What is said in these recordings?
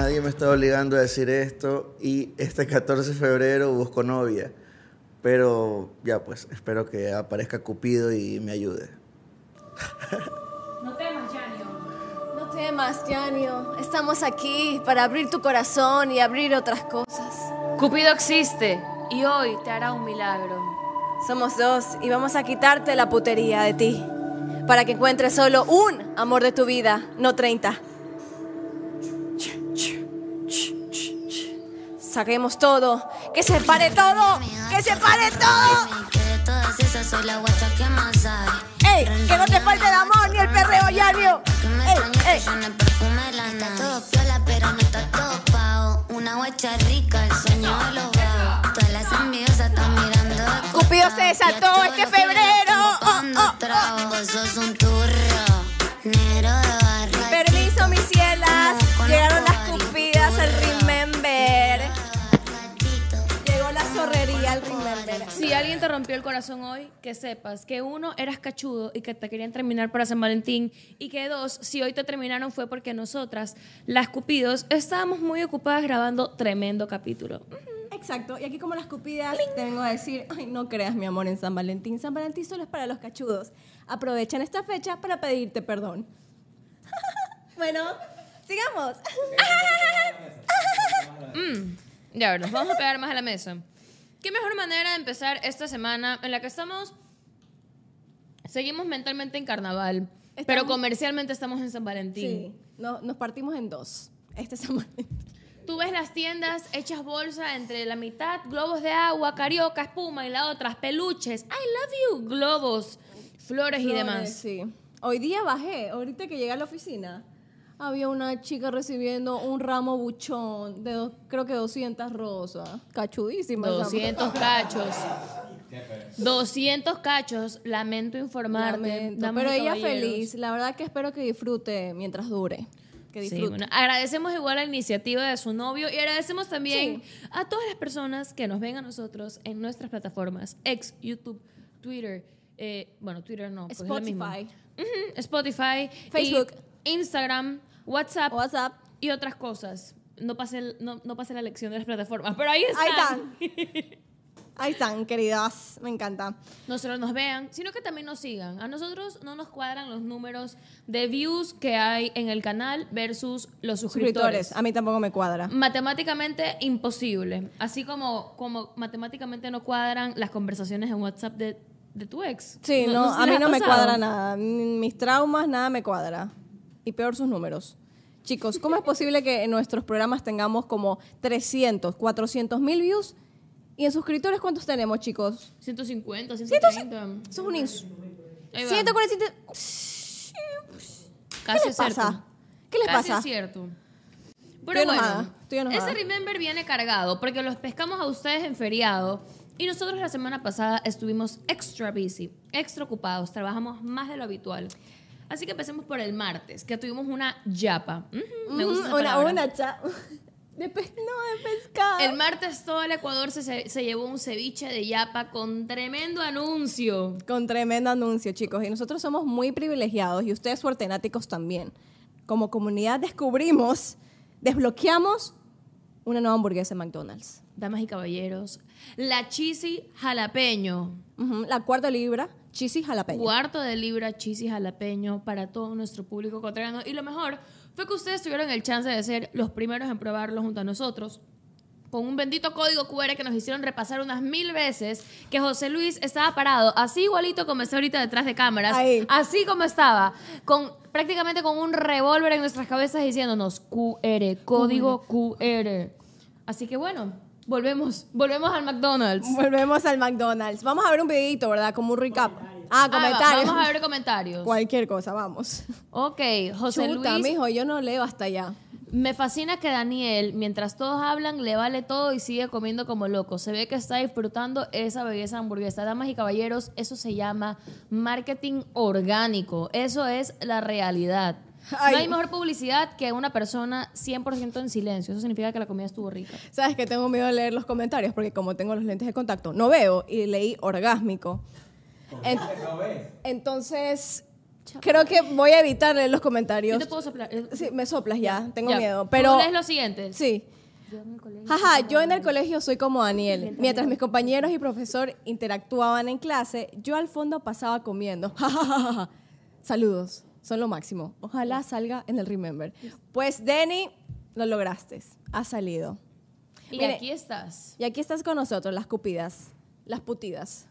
nadie me está obligando a decir esto y este 14 de febrero busco novia. Pero ya pues, espero que aparezca Cupido y me ayude. No temas, Janio. No temas, Janio. Estamos aquí para abrir tu corazón y abrir otras cosas. Cupido existe y hoy te hará un milagro. Somos dos y vamos a quitarte la putería de ti. Para que encuentres solo un amor de tu vida, no 30. Saquemos todo. Que se pare todo. Que se pare todo. ¡Ey! Que no te falte el amor ni el perreo, me ¡Ey! ¡Ey! que suene perfume la Está todo piola, pero no está todo pago. Una guacha rica, el sueño de los vagos. Todas las envidiosas están mirando Cupido se desató este febrero. Oh, oh, oh. trago. Vos sos un turro, negro de barrio. Permiso, mis cielas. Si alguien te rompió el corazón hoy, que sepas que uno, eras cachudo y que te querían terminar para San Valentín. Y que dos, si hoy te terminaron fue porque nosotras, las Cupidos, estábamos muy ocupadas grabando tremendo capítulo. Exacto, y aquí como las cupidas te vengo a decir, ay, no creas mi amor en San Valentín. San Valentín solo es para los cachudos. Aprovechan esta fecha para pedirte perdón. bueno, sigamos. Ya, ver, nos vamos a pegar más a la mesa. ¿Qué mejor manera de empezar esta semana en la que estamos... Seguimos mentalmente en carnaval, pero Estamos- comercialmente estamos en San Valentín. sí, no, nos partimos en dos. Este San Valentín. Tú ves las tiendas hechas bolsa entre la mitad globos de agua, carioca, espuma y la otra peluches. I love you, globos, flores, y Flores, demás. Sí. Hoy día bajé, ahorita que llegué a la oficina, había una chica recibiendo un ramo buchón de dos- creo que 200 rosas. Cachudísima. esa 200 cachos. 200 cachos, lamento informarte. Lamento, Pero ella feliz. La verdad que espero que disfrute mientras dure. Que Sí, disfrute. bueno, agradecemos igual la iniciativa de su novio y agradecemos también a todas las personas que nos ven a nosotros en nuestras plataformas, ex, YouTube, Twitter, eh, bueno, Twitter no, porque es lo mismo. Spotify. Spotify, Facebook. y Instagram, WhatsApp WhatsApp. y otras cosas. No pasé, no, no pasé la lección de las plataformas, pero ahí Ahí están. están. Ahí están, queridas. Me encanta. No solo nos vean, sino que también nos sigan. A nosotros no nos cuadran los números de views que hay en el canal versus los suscriptores. Suscriptores. A mí tampoco me cuadra. Matemáticamente imposible. Así como, como matemáticamente no cuadran las conversaciones en WhatsApp de, de tu ex. Sí, no, a mí no me cuadra nada. Mis traumas, nada me cuadra. Y peor sus números. Chicos, ¿cómo es posible que en nuestros programas tengamos como 300, 400 mil views? ¿Y en suscriptores cuántos tenemos, chicos? 150, Ciento- 130. Eso es un ins... Ahí va. 147... Casi ¿Qué les pasa? ¿Qué les Casi pasa? es cierto. Estoy Pero bueno, estoy enojada. ese Remember viene cargado porque los pescamos a ustedes en feriado y nosotros la semana pasada estuvimos extra busy, extra ocupados, trabajamos más de lo habitual. Así que empecemos por el martes, que tuvimos una yapa. Ujú, me gusta una, una cha... De pe- no, de pescado. El martes todo el Ecuador se, se llevó un ceviche de yapa con tremendo anuncio. Con tremendo anuncio, chicos. Y nosotros somos muy privilegiados y ustedes suertenáticos también. Como comunidad descubrimos, desbloqueamos una nueva hamburguesa en McDonald's. Damas y caballeros, la cheesy jalapeño. La cuarta libra, cheesy jalapeño. Cuarto de libra cheesy jalapeño para todo nuestro público ecuatoriano. Y lo mejor fue que ustedes tuvieron el chance de ser los primeros en probarlo junto a nosotros. Con un bendito código QR que nos hicieron repasar unas mil veces, que José Luis estaba parado, así igualito como está ahorita detrás de cámaras, Ahí. así como estaba, con prácticamente con un revólver en nuestras cabezas diciéndonos QR, código QR. Así que bueno, volvemos, volvemos al McDonald's. Volvemos al McDonald's. Vamos a ver un videito, ¿verdad? Como un recap. Ah, Ah, comentarios. vamos a ver comentarios. Cualquier cosa, vamos. Ok, José Chuta, Luis. mijo, yo no leo hasta allá. Me fascina que Daniel, mientras todos hablan, le vale todo y sigue comiendo como loco. Se ve que está disfrutando esa belleza hamburguesa. Damas y caballeros, eso se llama marketing orgánico. Eso es la realidad. Ay. No hay mejor publicidad que una persona 100% en silencio. Eso significa que la comida estuvo rica. ¿Sabes que tengo miedo de leer los comentarios? Porque como tengo los lentes de contacto, no veo y leí orgásmico. En- entonces, Creo que voy a evitar leer los Yo comentarios. te puedo soplar. Eh, Sí, me soplas ya, tengo ya. miedo. Tú Pero lees lo siguiente. sí. Jaja, yo en el colegio soy como Daniel. Mientras mis compañeros y profesor interactuaban en clase, yo al fondo pasaba comiendo. Saludos, son lo máximo. Ojalá salga en el Remember. Pues, Denny, lo lograste. Ha salido. Y Mire. aquí estás. Y aquí estás con nosotros, las cupidas, las putidas.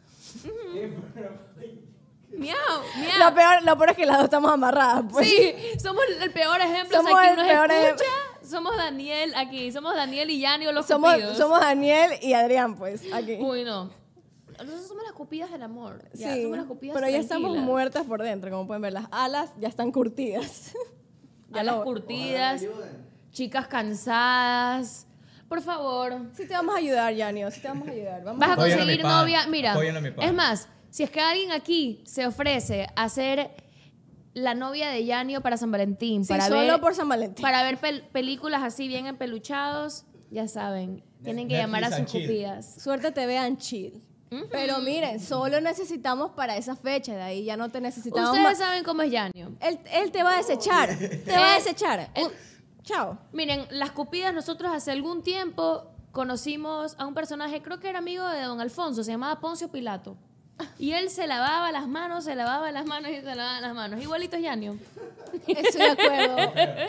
Miau, miau. Lo peor, lo peor es que las dos estamos amarradas. Pues. Sí, somos el peor ejemplo. Somos aquí el nos peor escucha. Somos Daniel aquí. Somos Daniel y Yanio los Somos, cupidos. somos Daniel y Adrián, pues, aquí. Uy, no. Nosotros somos las cupidas del amor. Ya, sí, somos las cupidas pero ya estamos muertas por dentro, como pueden ver. Las alas ya están curtidas. Ya las lo- curtidas, chicas cansadas. Por favor, Sí te vamos a ayudar, Yanio, sí te vamos a ayudar. Vamos vas a a conseguir pan, novia. Mira, a es más, si es que alguien aquí se ofrece a ser la novia de Yanio para San Valentín, Sí, para solo ver, por San Valentín. para ver pel- películas así bien empeluchados, ya saben, tienen que Netflix llamar a sus cupidas. Suerte te vean chill. Pero miren, solo necesitamos para esa fecha, de ahí ya no te necesitamos Ustedes más. saben cómo es Yanio. Él, él te va a desechar, te va a desechar. Chao. Miren, las cupidas, nosotros hace algún tiempo conocimos a un personaje, creo que era amigo de don Alfonso, se llamaba Poncio Pilato. Y él se lavaba las manos, se lavaba las manos y se lavaba las manos. Igualito es Yanio. Estoy de acuerdo,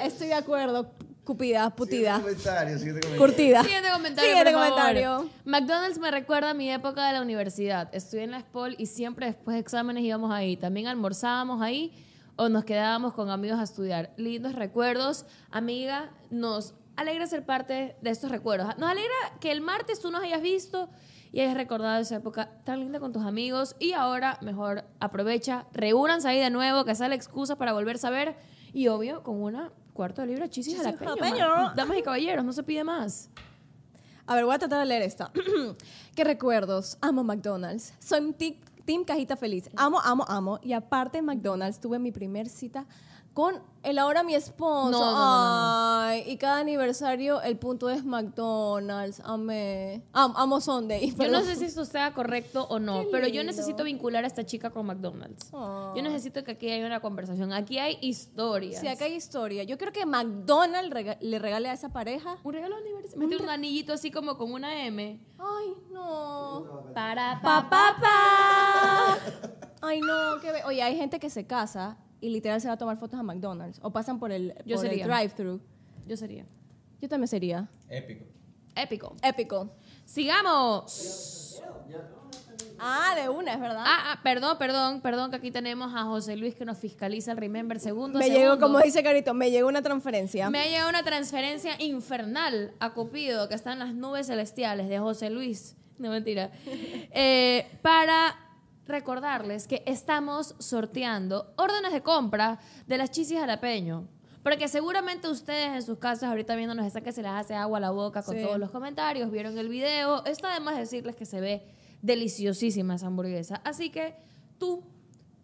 estoy de acuerdo, cupida, putida, comentario, siguiente comentario. curtida. Siguiente comentario. Siguiente por favor. comentario. McDonald's me recuerda a mi época de la universidad. Estudié en la SPOL y siempre después de exámenes íbamos ahí. También almorzábamos ahí o nos quedábamos con amigos a estudiar. Lindos recuerdos. Amiga, nos alegra ser parte de estos recuerdos. Nos alegra que el martes tú nos hayas visto y hayas recordado esa época tan linda con tus amigos. Y ahora, mejor aprovecha, reúnanse ahí de nuevo, que sea la excusa para volver a ver. Y obvio, con una cuarto de libra chisis Chisis jalapeño. Damas y caballeros, no se pide más. A ver, voy a tratar de leer esta. ¿Qué recuerdos? Amo McDonald's. Soy Team Cajita Feliz. Amo, amo, amo. Y aparte en McDonald's tuve mi primer cita con el ahora mi esposo. No, no, no, Ay, y cada aniversario el punto es McDonald's. Amé. Am- amo Sunday. Yo no sé si esto sea correcto o no, pero yo necesito vincular a esta chica con McDonald's. Oh. Yo necesito que aquí haya una conversación. Aquí hay historias. Sí, acá hay historia. Yo creo que McDonald's rega- le regale a esa pareja. Un regalo de aniversario. Mete un anillito así como con una M. Ay, no. Para Pa, pa, pa. Ay, no, qué Oye, hay gente que se casa y literal se va a tomar fotos a McDonald's o pasan por el, Yo por el sería. drive-thru. Yo sería. Yo también sería. Épico. Épico. Épico. Sigamos. Ah, de una, es verdad. Ah, ah, perdón, perdón, perdón, que aquí tenemos a José Luis que nos fiscaliza el Remember segundo. me segundo. llegó, como dice Carito, me llegó una transferencia. Me ha llegado una transferencia infernal a Cupido, que está en las nubes celestiales de José Luis. No mentira. Eh, para recordarles que estamos sorteando órdenes de compra de las chisis jalapeño. Porque seguramente ustedes en sus casas ahorita viéndonos están que se les hace agua a la boca con Sí. todos los comentarios, vieron el video. Está además decirles que se ve deliciosísima esa hamburguesa. Así que tú,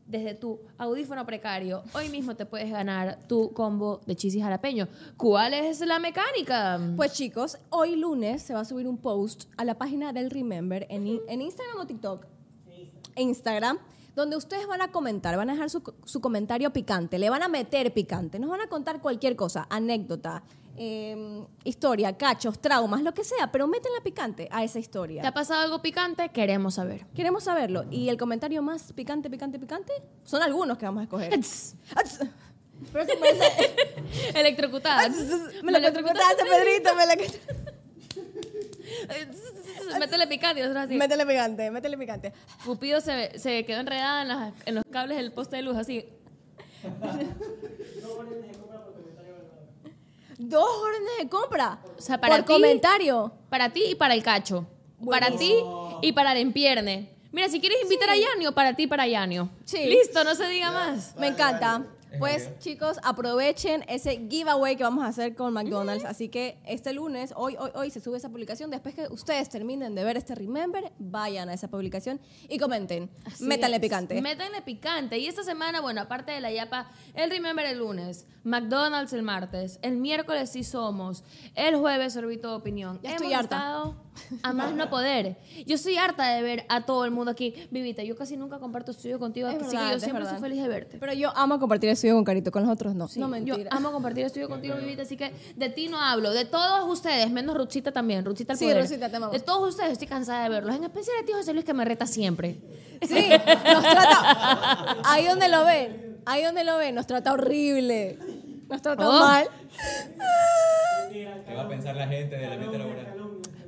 desde tu audífono precario, hoy mismo te puedes ganar tu combo de chisis jalapeño. ¿Cuál es la mecánica? Pues chicos, hoy lunes se va a subir un post a la página del Remember en, en Instagram o TikTok. Instagram, donde ustedes van a comentar, van a dejar su, su comentario picante, le van a meter picante, nos van a contar cualquier cosa, anécdota, eh, historia, cachos, traumas, lo que sea, pero métenla picante a esa ¿Te ha historia. pasado algo picante? Queremos saber. Queremos saberlo. Y el comentario más picante, picante, picante, son algunos que vamos a escoger. Ats. Ats. Pero se. Me lo electrocutaste, Pedrito, me lo Métele picante. y nosotros así. Métele picante, métele picante. Cupido se, se quedó enredada en, las- en los cables del poste de luz, así. Dos órdenes de compra. O sea, para por ti- comentario. Para ti y para el cacho. Para ti y para el empierne. Mira, si quieres invitar a Yanio, para ti y para Yanio. Sí. Listo, no se diga más. Me encanta. Pues chicos, aprovechen ese giveaway que vamos a hacer con McDonald's. Así que este lunes, hoy, hoy, hoy se sube esa publicación. Después que ustedes terminen de ver este Remember, vayan a esa publicación y comenten. Así Métanle es. picante. Métanle picante. Y esta semana, bueno, aparte de la yapa, el Remember el lunes, McDonald's el martes, el miércoles sí somos, el jueves sorbito de opinión. Ya Hemos estoy harta. estado A más no poder. Yo soy harta de ver a todo el mundo aquí. Vivita, yo casi nunca comparto estudio contigo, Es así verdad, que yo siempre verdad. soy feliz de verte. Pero yo amo compartir estudio con Carito, con los otros no. Sí, no, yo mentira. amo compartir estudio contigo, Vivita, así que de ti no hablo. De todos ustedes, menos Ruchita también. Ruchita al Sí, poder. Ruchita, te. De todos ustedes estoy cansada de verlos. En especial de ti, José Luis, que me reta siempre. Sí, nos trata. Ahí donde lo ven, ahí donde lo ven, nos trata horrible. Nos trata Oh. mal. ¿Qué va a pensar la gente del ambiente laboral?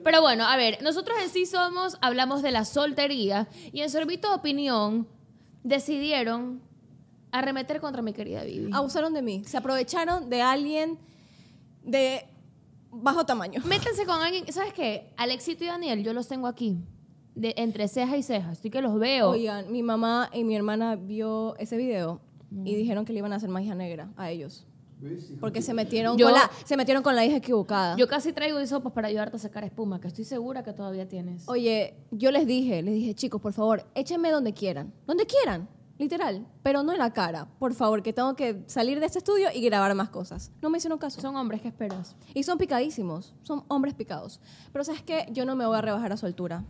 Pero bueno, a ver, nosotros en sí somos, hablamos de la soltería y en Sorbito de Opinión decidieron arremeter contra mi querida Vivi. Abusaron de mí. Se aprovecharon de alguien de bajo tamaño. Métanse con alguien, ¿sabes qué? Alexito y Daniel, yo los tengo aquí, de, entre ceja y ceja, así que los veo. Oigan, mi mamá y mi hermana vio ese video y dijeron que le iban a hacer magia negra a ellos. Porque se metieron, Yo- con la, se metieron con la hija equivocada. Yo casi traigo hisopos para ayudarte a sacar espuma, que estoy segura que todavía tienes. Oye, yo les dije, les dije, chicos, por favor, échenme donde quieran. Donde quieran, literal. Pero no en la cara. Por favor, que tengo que salir de este estudio y grabar más cosas. No me hicieron caso. Son hombres, ¿qué esperas? Y son picadísimos. Son hombres picados. Pero ¿sabes qué? Yo no me voy a rebajar a su altura.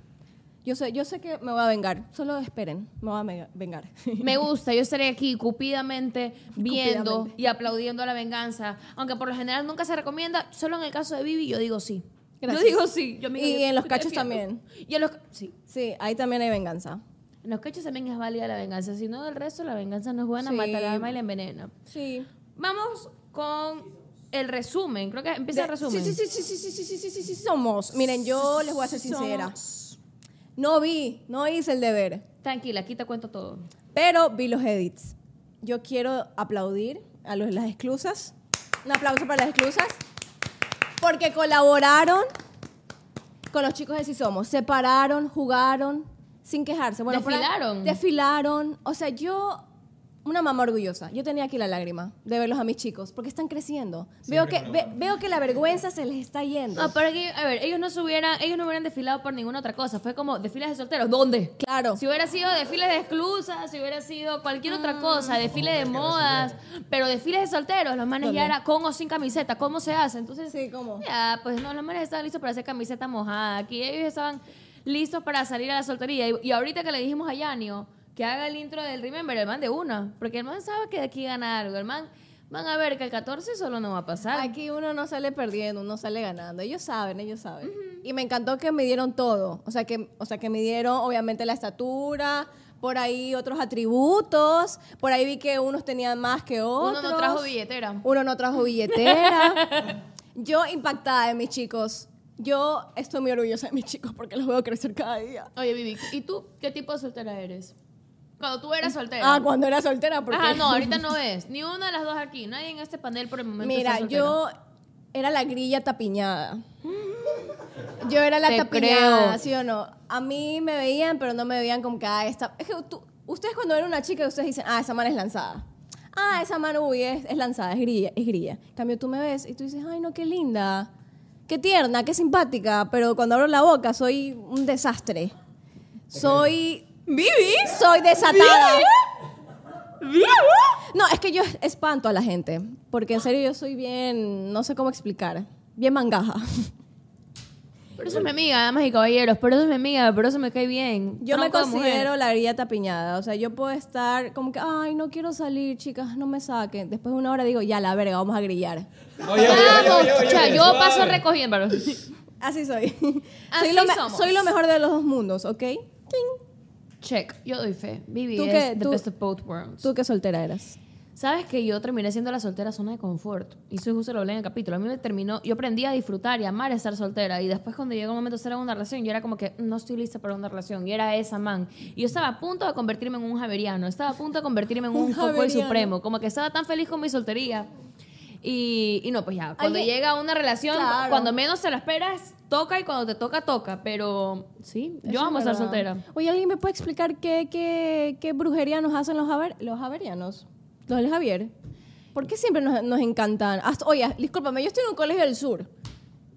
Yo sé, yo sé que me voy a vengar. Solo esperen. Me voy a vengar. Me gusta, yo estaré aquí cupidamente viendo Cupidamente. y aplaudiendo a la venganza. Aunque por lo general nunca se recomienda, solo en el caso de Vivi yo digo sí. Gracias. Yo digo sí. Yo, Y en los cachos también. Y en los, sí. sí, ahí también hay venganza. En los cachos también es válida la venganza. Si no, del resto la venganza no es buena, Sí. mata el alma y la envenena. Sí. Vamos con el resumen. Creo que empieza el resumen. Sí, sí, sí, sí, sí, sí, sí, sí, sí, sí, somos. Miren, yo les voy a ser sincera. No vi, no hice el deber, Tranquila, aquí te cuento todo. pero vi los edits. Yo quiero aplaudir a los, las exclusas. Un aplauso para las exclusas. Porque colaboraron con los chicos de Si Somos. Se pararon, jugaron, sin quejarse. Bueno, por ahí- Desfilaron. desfilaron. O sea, yo, una mamá orgullosa. Yo tenía aquí la lágrima de verlos a mis chicos, porque están creciendo. Veo que, ve- veo que la vergüenza se les está yendo. No, pero que, a ver, ellos no se hubieran, ellos no hubieran desfilado por ninguna otra cosa. Fue como desfiles de solteros. ¿Dónde? Claro. Si hubiera sido desfiles de exclusas, si hubiera sido cualquier Mm. otra cosa, desfile de modas, pero desfiles de solteros, los manes ¿Dónde? ya era con o sin camiseta, ¿cómo se hace? Entonces, Sí, ¿cómo? ya, pues no, los manes estaban listos para hacer camiseta mojada. Aquí ellos estaban listos para salir a la soltería. Y, y ahorita que le dijimos a Yanio que haga el intro del Remember, el man de una, porque el man sabe que de aquí gana algo. El man, van a ver que el 14 solo no va a pasar. Aquí uno no sale perdiendo, uno sale ganando. Ellos saben, ellos saben. Y me encantó que me dieron todo. O sea, que, o sea, que me dieron obviamente la estatura, por ahí otros atributos. Por ahí vi que unos tenían más que otros. Uno no trajo billetera. Uno no trajo billetera. Yo impactada de mis chicos. Yo estoy muy orgullosa de mis chicos porque los veo crecer cada día. Oye, Vivi, ¿y tú qué tipo de soltera eres? Cuando tú eras soltera. Ah, cuando era soltera, porque... Ajá, no, ahorita no es. Ni una de las dos aquí. Nadie en este panel por el momento Mira, está yo era la grilla tapiñada. Yo era la Te tapiñada, creo. ¿sí o no? A mí me veían, pero no me veían como que, ah, esta... Es que tú- ustedes cuando ven una chica, ustedes dicen, ah, esa mano es lanzada. Ah, esa mano, uy, es, es lanzada, es grilla, es grilla. En cambio, tú me ves y tú dices, ay, no, qué linda, qué tierna, qué simpática, pero cuando abro la boca soy un desastre. Soy... ¿Vivi? Soy desatada. No, es que yo espanto a la gente, porque en serio yo soy bien, no sé cómo explicar, bien mangaja. Pero eso es mi amiga, damas y caballeros. Pero eso es mi amiga, pero eso me cae bien. Yo me Tronco considero la grilla tapiñada, o sea, yo puedo estar como que, ay, no quiero salir, chicas, no me saquen. Después de una hora digo, ya, la verga, vamos a grillar. Oye, oye, oye, Vamos, oye, oye, yo suave. paso recogiendo. Así soy. Así soy, lo somos. soy lo mejor de los dos mundos, ¿ok? Ting. Check, yo doy fe. Vivi ¿Tú es qué? the Tú- best of both worlds. ¿Tú qué soltera eras? Sabes que yo terminé siendo la soltera zona de confort. Y eso justo lo hablé en el capítulo. A mí me terminó, yo aprendí a disfrutar y amar estar soltera. Y después cuando llegó el momento de estar en una relación, yo era como que no estoy lista para una relación. Y era esa man. Y yo estaba a punto de convertirme en un javeriano. Estaba a punto de convertirme en un, Un javeriano. supremo. Como que estaba tan feliz con mi soltería. Y, y no, pues ya, cuando Alguien- llega una relación, Claro. cuando menos te la esperas, toca y cuando te toca, toca. Pero sí, yo amo es estar soltera. Oye, ¿alguien me puede explicar qué, qué, qué brujería nos hacen los, javer- los javerianos? Los del Javier. ¿Por qué siempre nos, nos encantan? Hasta- oye, discúlpame, yo estoy en un colegio del sur.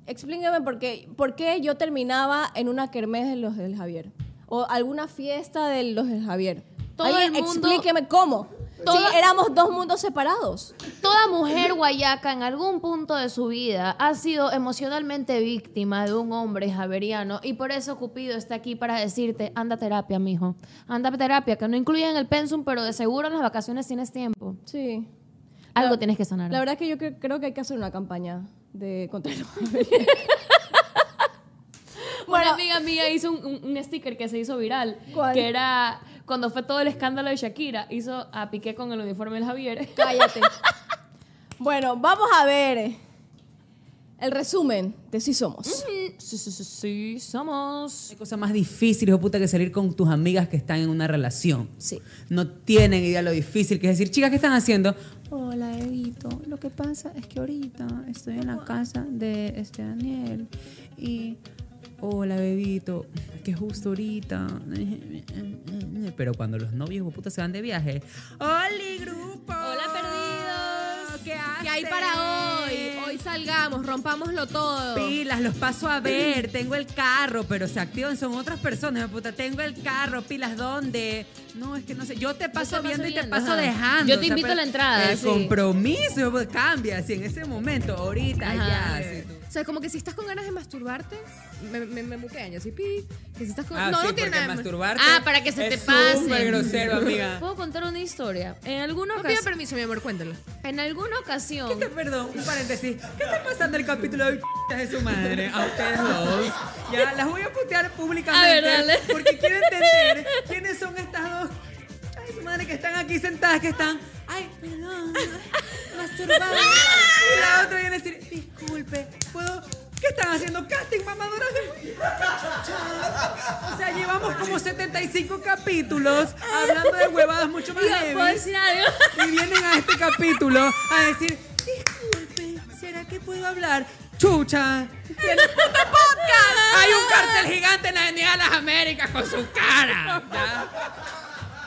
Explíqueme por qué, por qué yo terminaba en una kermés de los del Javier. O alguna fiesta de los del Javier. Todo Alguien el mundo- Explíqueme cómo. Toda- Sí, éramos dos mundos separados. Toda mujer guayaca en algún punto de su vida ha sido emocionalmente víctima de un hombre javeriano y por eso Cupido está aquí para decirte, anda a terapia, mijo. Anda a terapia, que no incluye en el pensum, pero de seguro en las vacaciones tienes tiempo. Sí. Algo La- tienes que sanar. La verdad que yo cre- creo que hay que hacer una campaña de contra el Una amiga mía hizo un, un- un sticker que se hizo viral, ¿Cuál? que era cuando fue todo el escándalo de Shakira, hizo a Piqué con el uniforme del Javier. Cállate. bueno, vamos a ver el resumen de Si Somos. Sí, sí, sí, sí, somos. Hay cosa más difícil, hijo de puta, que salir con tus amigas que están en una relación. Sí. No tienen idea lo difícil que es decir, chicas, ¿qué están haciendo? Hola, Evito. Lo que pasa es que ahorita estoy en la casa de este Daniel y. Hola, bebito. Que justo ahorita. Pero cuando los novios, hijo de puta, se van de viaje. ¡Hola, grupo! Hola, perdidos. ¿Qué? ¿Qué hay para hoy? Hoy salgamos, rompámoslo todo. Pilas, los paso a ver. Tengo el carro, pero se activan, son otras personas. Puta, tengo el carro, pilas, ¿dónde? No, es que no sé. Yo te paso paso viendo y te paso ajá. dejando. Yo te invito a la entrada, El sí. compromiso cambia así en ese momento, ahorita, Ajá. ya. O sea, como que si estás con ganas de masturbarte, me, me, me muquean, yo así, pi. Que si estás con... Ah, no, sí, no tiene nada de- masturbarte Ah, para que se te es pase. súper grosero, amiga. ¿Puedo contar una historia? En alguna No pido ocasión. permiso, mi amor, cuéntalo. En alguna ocasión. ¿Qué te- perdón, un paréntesis. ¿Qué está pasando el capítulo de de su madre a ustedes dos? Ya, las voy a putear públicamente. A ver, dale. Porque quiero entender quiénes son estas dos. Ay, su madre, que están aquí sentadas, que están. Ay, perdón, masturbadas. Y la otra viene a decir, disculpe, ¿puedo.? ¿Qué están haciendo? ¿Casting, mamadoras de.? O sea, llevamos como 75 capítulos hablando de huevadas mucho más Digo, heavy. ¿puedo decir algo? Y vienen a este capítulo a decir, disculpe, ¿será que puedo hablar? ¡Chucha! ¡En el puto podcast! Hay un cartel gigante en la Avenida de las Américas con su cara. ¿ya?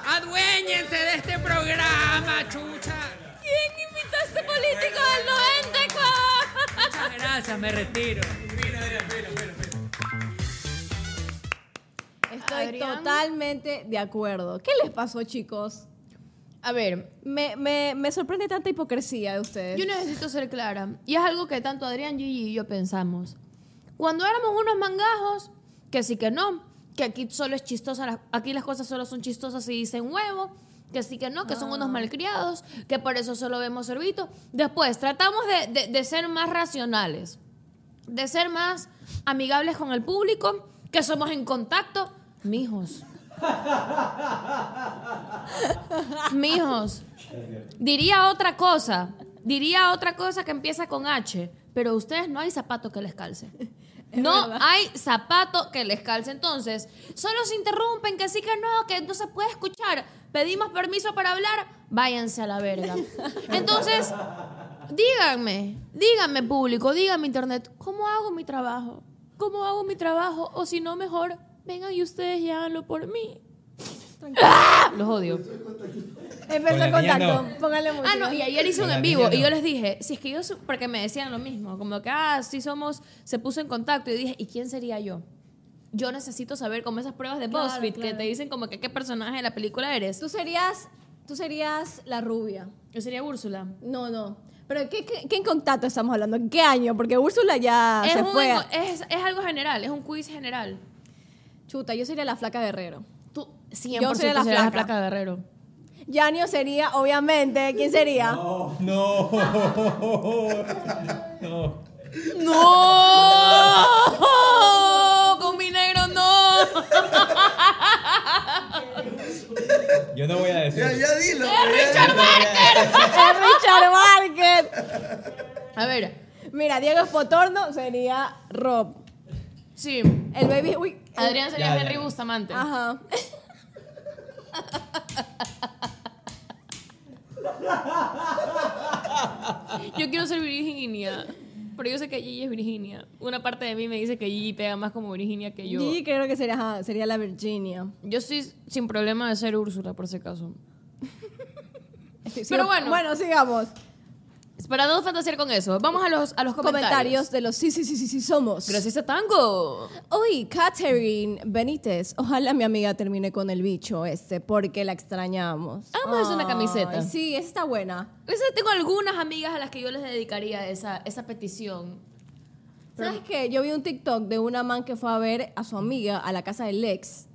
Aduéñense de este programa, chucha. ¿Quién invitó a este político del 94? Muchas gracias, me retiro. Estoy Adrián. totalmente de acuerdo. ¿Qué les pasó, chicos? A ver, Me, me, me sorprende tanta hipocresía de ustedes. yo necesito ser clara. Y es algo que tanto Adrián, Gigi y yo pensamos. Cuando éramos unos mangajos, que sí que no, que aquí solo es chistosa, aquí las cosas solo son chistosas y dicen huevo, que sí que no, que son unos malcriados, que por eso solo vemos servito. Después, tratamos de, de- de ser más racionales, de ser más amigables con el público, que somos en contacto. Mijos. Mijos. Diría otra cosa. Diría otra cosa que empieza con H. Pero ustedes no hay zapato que les calce. No hay zapato que les calce. Entonces, solo se interrumpen, que sí que no, que no se puede escuchar. Pedimos permiso para hablar, váyanse a la verga. Entonces, díganme, díganme público, díganme internet, ¿cómo hago mi trabajo? ¿Cómo hago mi trabajo? O si no, mejor, vengan y ustedes y háganlo por mí. ¡Ah! Los odio. Empezó Con la el contacto. no. Pónganle Ah, música. no, y ayer hice un Con la en vivo niña y yo no. les dije, si es que yo, porque me decían lo mismo, como que, ah, sí somos, se puso en contacto y dije, ¿y quién sería yo? Yo necesito saber como esas pruebas de Claro, BuzzFeed que claro. te dicen como que qué personaje de la película eres. Tú serías, tú serías la rubia. Yo sería Úrsula. No, no. Pero ¿qué, qué, qué en contacto estamos hablando? ¿En qué año? Porque Úrsula ya Es, se un- fue. es, es algo general, es un quiz general. Chuta, yo sería la flaca guerrero. Tú 100% Yo sería la flaca. placa de guerrero. Yanio sería, obviamente. ¿Quién sería? No, no. No. ¡No! Con mi negro no. Yo no voy a decir. Ya, ya dilo. Richard Es Richard Market. A ver, Mira, Diego Spotorno sería Rob. sí. El baby. Uy. Adrián sería Ya, ya, Henry ya. Bustamante. Ajá. Yo quiero ser Virginia. Pero yo sé que Gigi es Virginia. Una parte de mí me dice que Gigi pega más como Virginia que yo. Gigi creo que sería, ajá, sería la Virginia. Yo estoy sin problema de ser Úrsula, por si acaso. Pero bueno. Bueno, sigamos. Para no fantasear con eso, vamos a los, a los comentarios. Comentarios de los sí, sí, sí, sí, sí, somos. Gracias a Tango. Hoy, Catherine Benítez. Ojalá mi amiga termine con el bicho este, porque la extrañamos. Vamos a hacer una Ay, camiseta. Sí, esa está buena. Esa- tengo algunas amigas a las que yo les dedicaría esa, esa petición. ¿Sabes qué? Yo vi un TikTok de una man que fue a ver a su amiga a la casa del ex,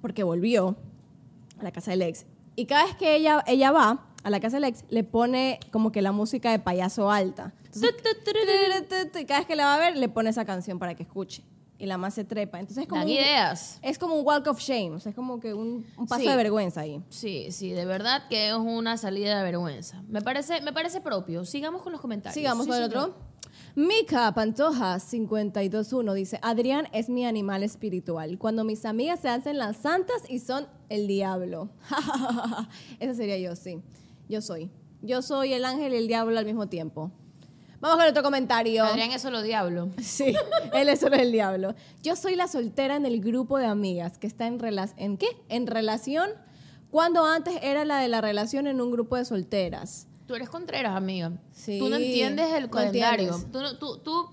porque volvió a la casa del ex. Y cada vez que ella, ella va a la casa del ex, le pone como que la música de payaso alta. Entonces, cada vez que la va a ver, le pone esa canción para que escuche. Y la man se trepa. Entonces es como, Dan un, ideas. es como un walk of shame. O sea, es como que un, un paso Sí. de vergüenza ahí. Sí, sí, de verdad que es una salida de vergüenza. Me parece, me parece propio. Sigamos con los comentarios. Sigamos Sí, con el otro. Mica Pantoja 521 dice, Adrián es mi animal espiritual. Cuando mis amigas se hacen las santas y son el diablo. Esa sería yo, sí. Yo soy. Yo soy el ángel y el diablo al mismo tiempo. Vamos con otro comentario. Adrián es solo diablo. Sí, él es solo el diablo. Yo soy la soltera en el grupo de amigas que está en relación. ¿En qué? En relación. Cuando antes era la de la relación en un grupo de solteras. Tú eres Contreras, amiga. Sí, Tú no entiendes el no calendario. entiendes. Tú, no- tú, tú-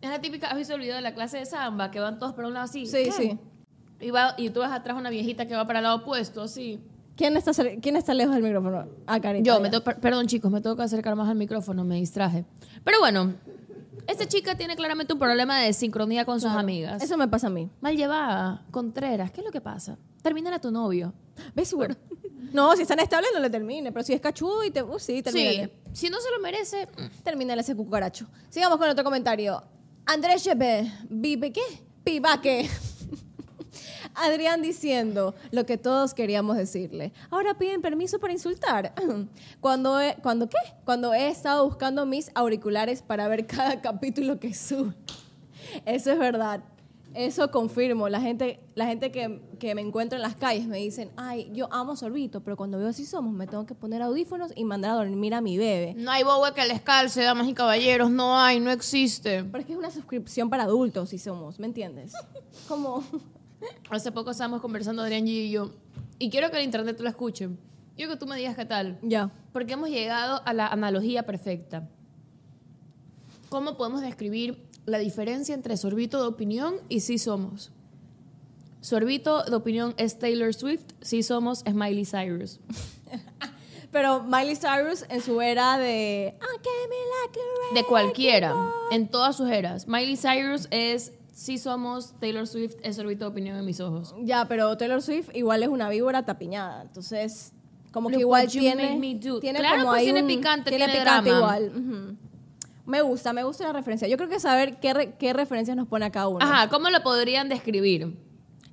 es la típica, ¿has visto el video de la clase de samba? Que van todos para un lado así. Sí, ¿Qué? sí. Y, va, y tú ves atrás una viejita que va para el lado opuesto, así. ¿Quién está, ¿Quién está lejos del micrófono? Ah, Carita. Yo, me per- perdón chicos, me tengo que acercar más al micrófono, me distraje. Pero bueno, esta chica tiene claramente un problema de sincronía con sus amigas. Eso me pasa a mí. Mal llevada, Contreras, ¿qué es lo que pasa? Termina a tu novio. ¿Ves? Seguro. No, si están estables no le termine, pero si es cachudo y te... Uh, sí, Sí, termínale. si no se lo merece, mm, Termínale ese cucaracho. Sigamos con otro comentario. Andrés Chepe, vive qué? Pibaque. Adrián diciendo lo que todos queríamos decirle. Ahora piden permiso para insultar. Cuando he, ¿Cuando qué? Cuando he estado buscando mis auriculares para ver cada capítulo que sube. Eso es verdad. Eso confirmo. La gente, la gente que, que me encuentro en las calles me dicen, ay, yo amo Sorbito, pero cuando veo así somos, me tengo que poner audífonos y mandar a dormir a mi bebé. no hay boba que les calce, damas y caballeros, no hay, no existe. Pero es que es una suscripción para adultos, si somos, ¿me entiendes? Como... Hace poco estábamos conversando Adrián G y yo, y quiero que el internet lo escuche. Quiero que tú me digas qué tal. Ya. Porque hemos llegado a la analogía perfecta. ¿Cómo podemos describir la diferencia entre sorbito de opinión y sí somos? Sorbito de opinión es Taylor Swift, sí somos es Miley Cyrus. Pero Miley Cyrus en su era de... "Ah, que me like a De cualquiera, wrecking ball". en todas sus eras. Miley Cyrus es sí somos, Taylor Swift es sorbito de opinión en mis ojos. Ya, pero Taylor Swift igual es una víbora tapiñada. Entonces, como que Look igual what you tiene... Tiene Claro, como pues tiene un- picante, tiene tiene picante drama. igual. Me gusta, me gusta la referencia. Yo creo que saber qué, re- qué referencias nos pone a cada uno. Ajá, ¿cómo lo podrían describir?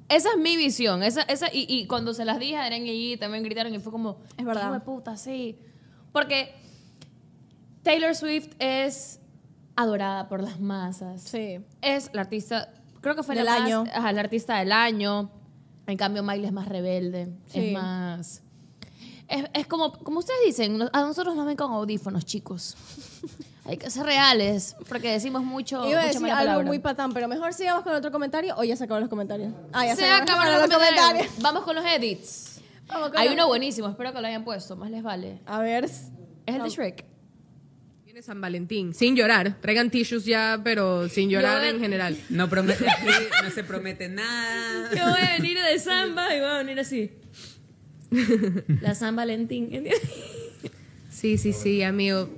Esa es mi visión. Esa, esa, y, y cuando se las dije a Adrián y también gritaron y fue como, Es verdad. "Qué puta, sí. Porque Taylor Swift es adorada por las masas. Sí. Es la artista, creo que fue Del la más- año. ajá, la artista del año. En cambio, Miley es más rebelde. Sí. Es más. Es, es como, como ustedes dicen, a nosotros nos ven con audífonos, chicos. Hay que ser reales, porque decimos mucho. Iba a decir algo palabra. muy patán, pero mejor sigamos con otro comentario o ya se acabaron los comentarios. Ah, ya se acabaron los comentarios. Vamos con los edits. Con Hay los- uno buenísimo, espero que lo hayan puesto, más les vale. A ver. Es el de Shrek. San Valentín. Sin llorar. Traigan tissues ya, pero sin llorar Yo- en general. No promete, no se promete nada. Yo voy a venir de samba y voy a venir así. La San Valentín. ¿entiendes? Sí, sí, sí, amigo.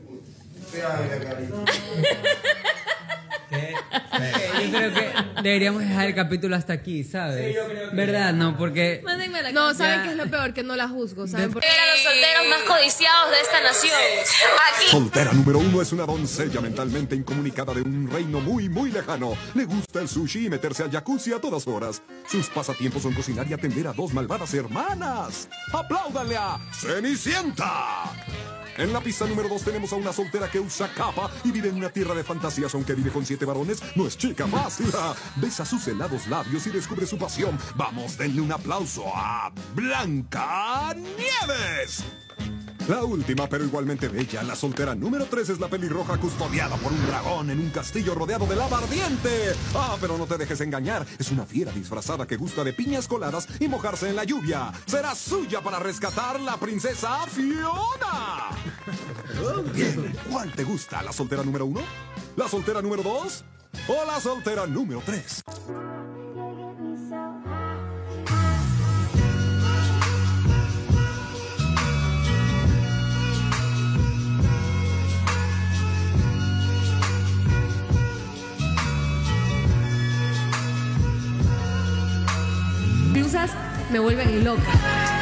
¿Qué? Yo creo que deberíamos dejar el capítulo hasta aquí, ¿sabes? ¿Verdad? No, porque Mándenme la No. ¿saben qué es lo peor? Que no la juzgo, ¿saben? Porque Eran los solteros más codiciados de esta nación. Aquí. Soltera número uno es una doncella mentalmente incomunicada de un reino muy, muy lejano. Le gusta el sushi y meterse al jacuzzi a todas horas. Sus pasatiempos son cocinar y atender a dos malvadas hermanas. ¡Apláudanle a Cenicienta! En la pista número dos tenemos a una soltera que usa capa y vive en una tierra de fantasías, aunque vive con siete varones, no es chica fácil. Besa sus helados labios y descubre su pasión. Vamos, denle un aplauso a Blanca Nieves. La última, pero igualmente bella, la soltera número 3 es la pelirroja custodiada por un dragón en un castillo rodeado de lava ardiente. Ah, pero no te dejes engañar. Es una fiera disfrazada que gusta de piñas coladas y mojarse en la lluvia. Será suya para rescatar la princesa Fiona. Bien, ¿cuál te gusta? ¿La soltera número 1? ¿La soltera número 2? ¿O la soltera número 3? Me vuelven loca.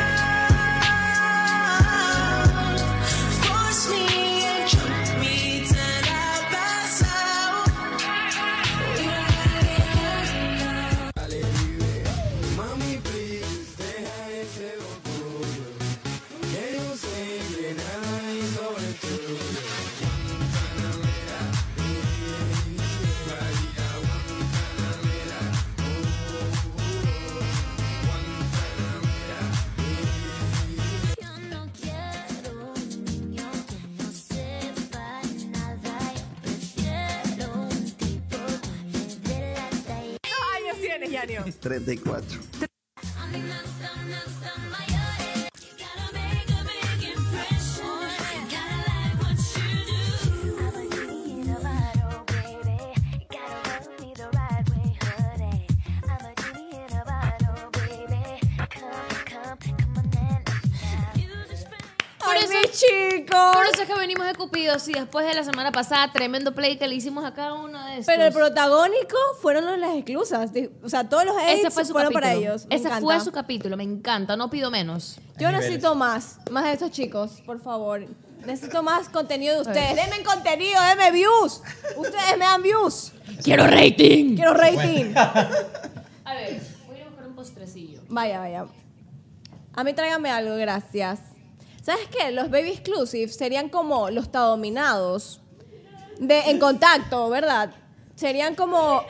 You just Por ¡Ay, eso- mis chicos! Por eso es que venimos de Cupidos y después de la semana pasada, tremendo play que le hicimos a cada uno de. Pero el protagónico fueron los- las exclusas. O sea, todos los Ese fue su fueron capítulo. para ellos. Me Ese encanta. fue su capítulo, me encanta, no pido menos. Yo niveles. necesito más. Más de estos chicos, por favor. Necesito más contenido de ustedes. Denme contenido, denme views. Ustedes me dan views. ¡Quiero rating! Quiero rating. A ver, voy a buscar un postrecillo. Vaya, vaya. A mí tráigame algo, gracias. ¿Sabes qué? Los baby exclusive serían como los tadominados de en contacto, ¿verdad? Serían como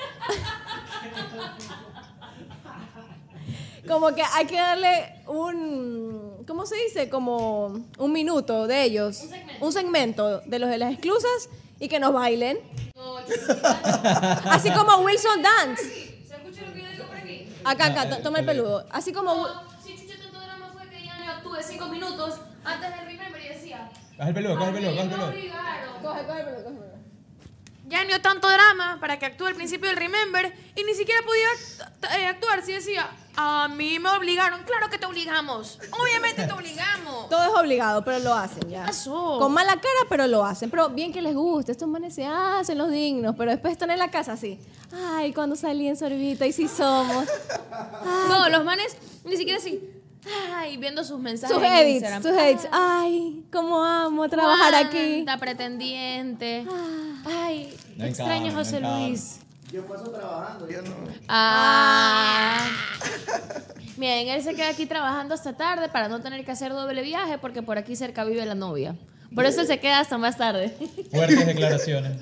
como que hay que darle un ¿cómo se dice? Como un minuto de ellos, un segmento, de los de las exclusas y que nos bailen. Así como Wilson Dance. ¿Se escucha lo que yo digo por aquí? Acá, acá, to- toma el peludo. Así como Si Chucha tanto drama fue que ya no actúe cinco minutos antes del Remember y decía... Coge el peludo, coge el peludo, coge. Coge, coge el peludo, coge el peludo. Ya no tanto drama para que actúe al principio del Remember y ni siquiera podía eh, actuar si decía, a mí me obligaron. Claro que te obligamos. Obviamente te obligamos. Todo es obligado, pero lo hacen ya. pasó? Con mala cara, pero lo hacen. Pero bien que les gusta. Estos manes se hacen los dignos, pero después están en la casa así. Ay, cuando salí en sorbita y sí somos. No, los manes ni siquiera así. Ay, viendo sus mensajes. Sus edits, sus edits. Ay, cómo amo trabajar aquí. Pretendiente. Ay, No extraño José no. Luis. Yo paso trabajando, yo no. Ah. Miren, él se queda aquí trabajando hasta tarde para no tener que hacer doble viaje porque por aquí cerca vive la novia. Por eso él se queda hasta más tarde. Fuertes declaraciones.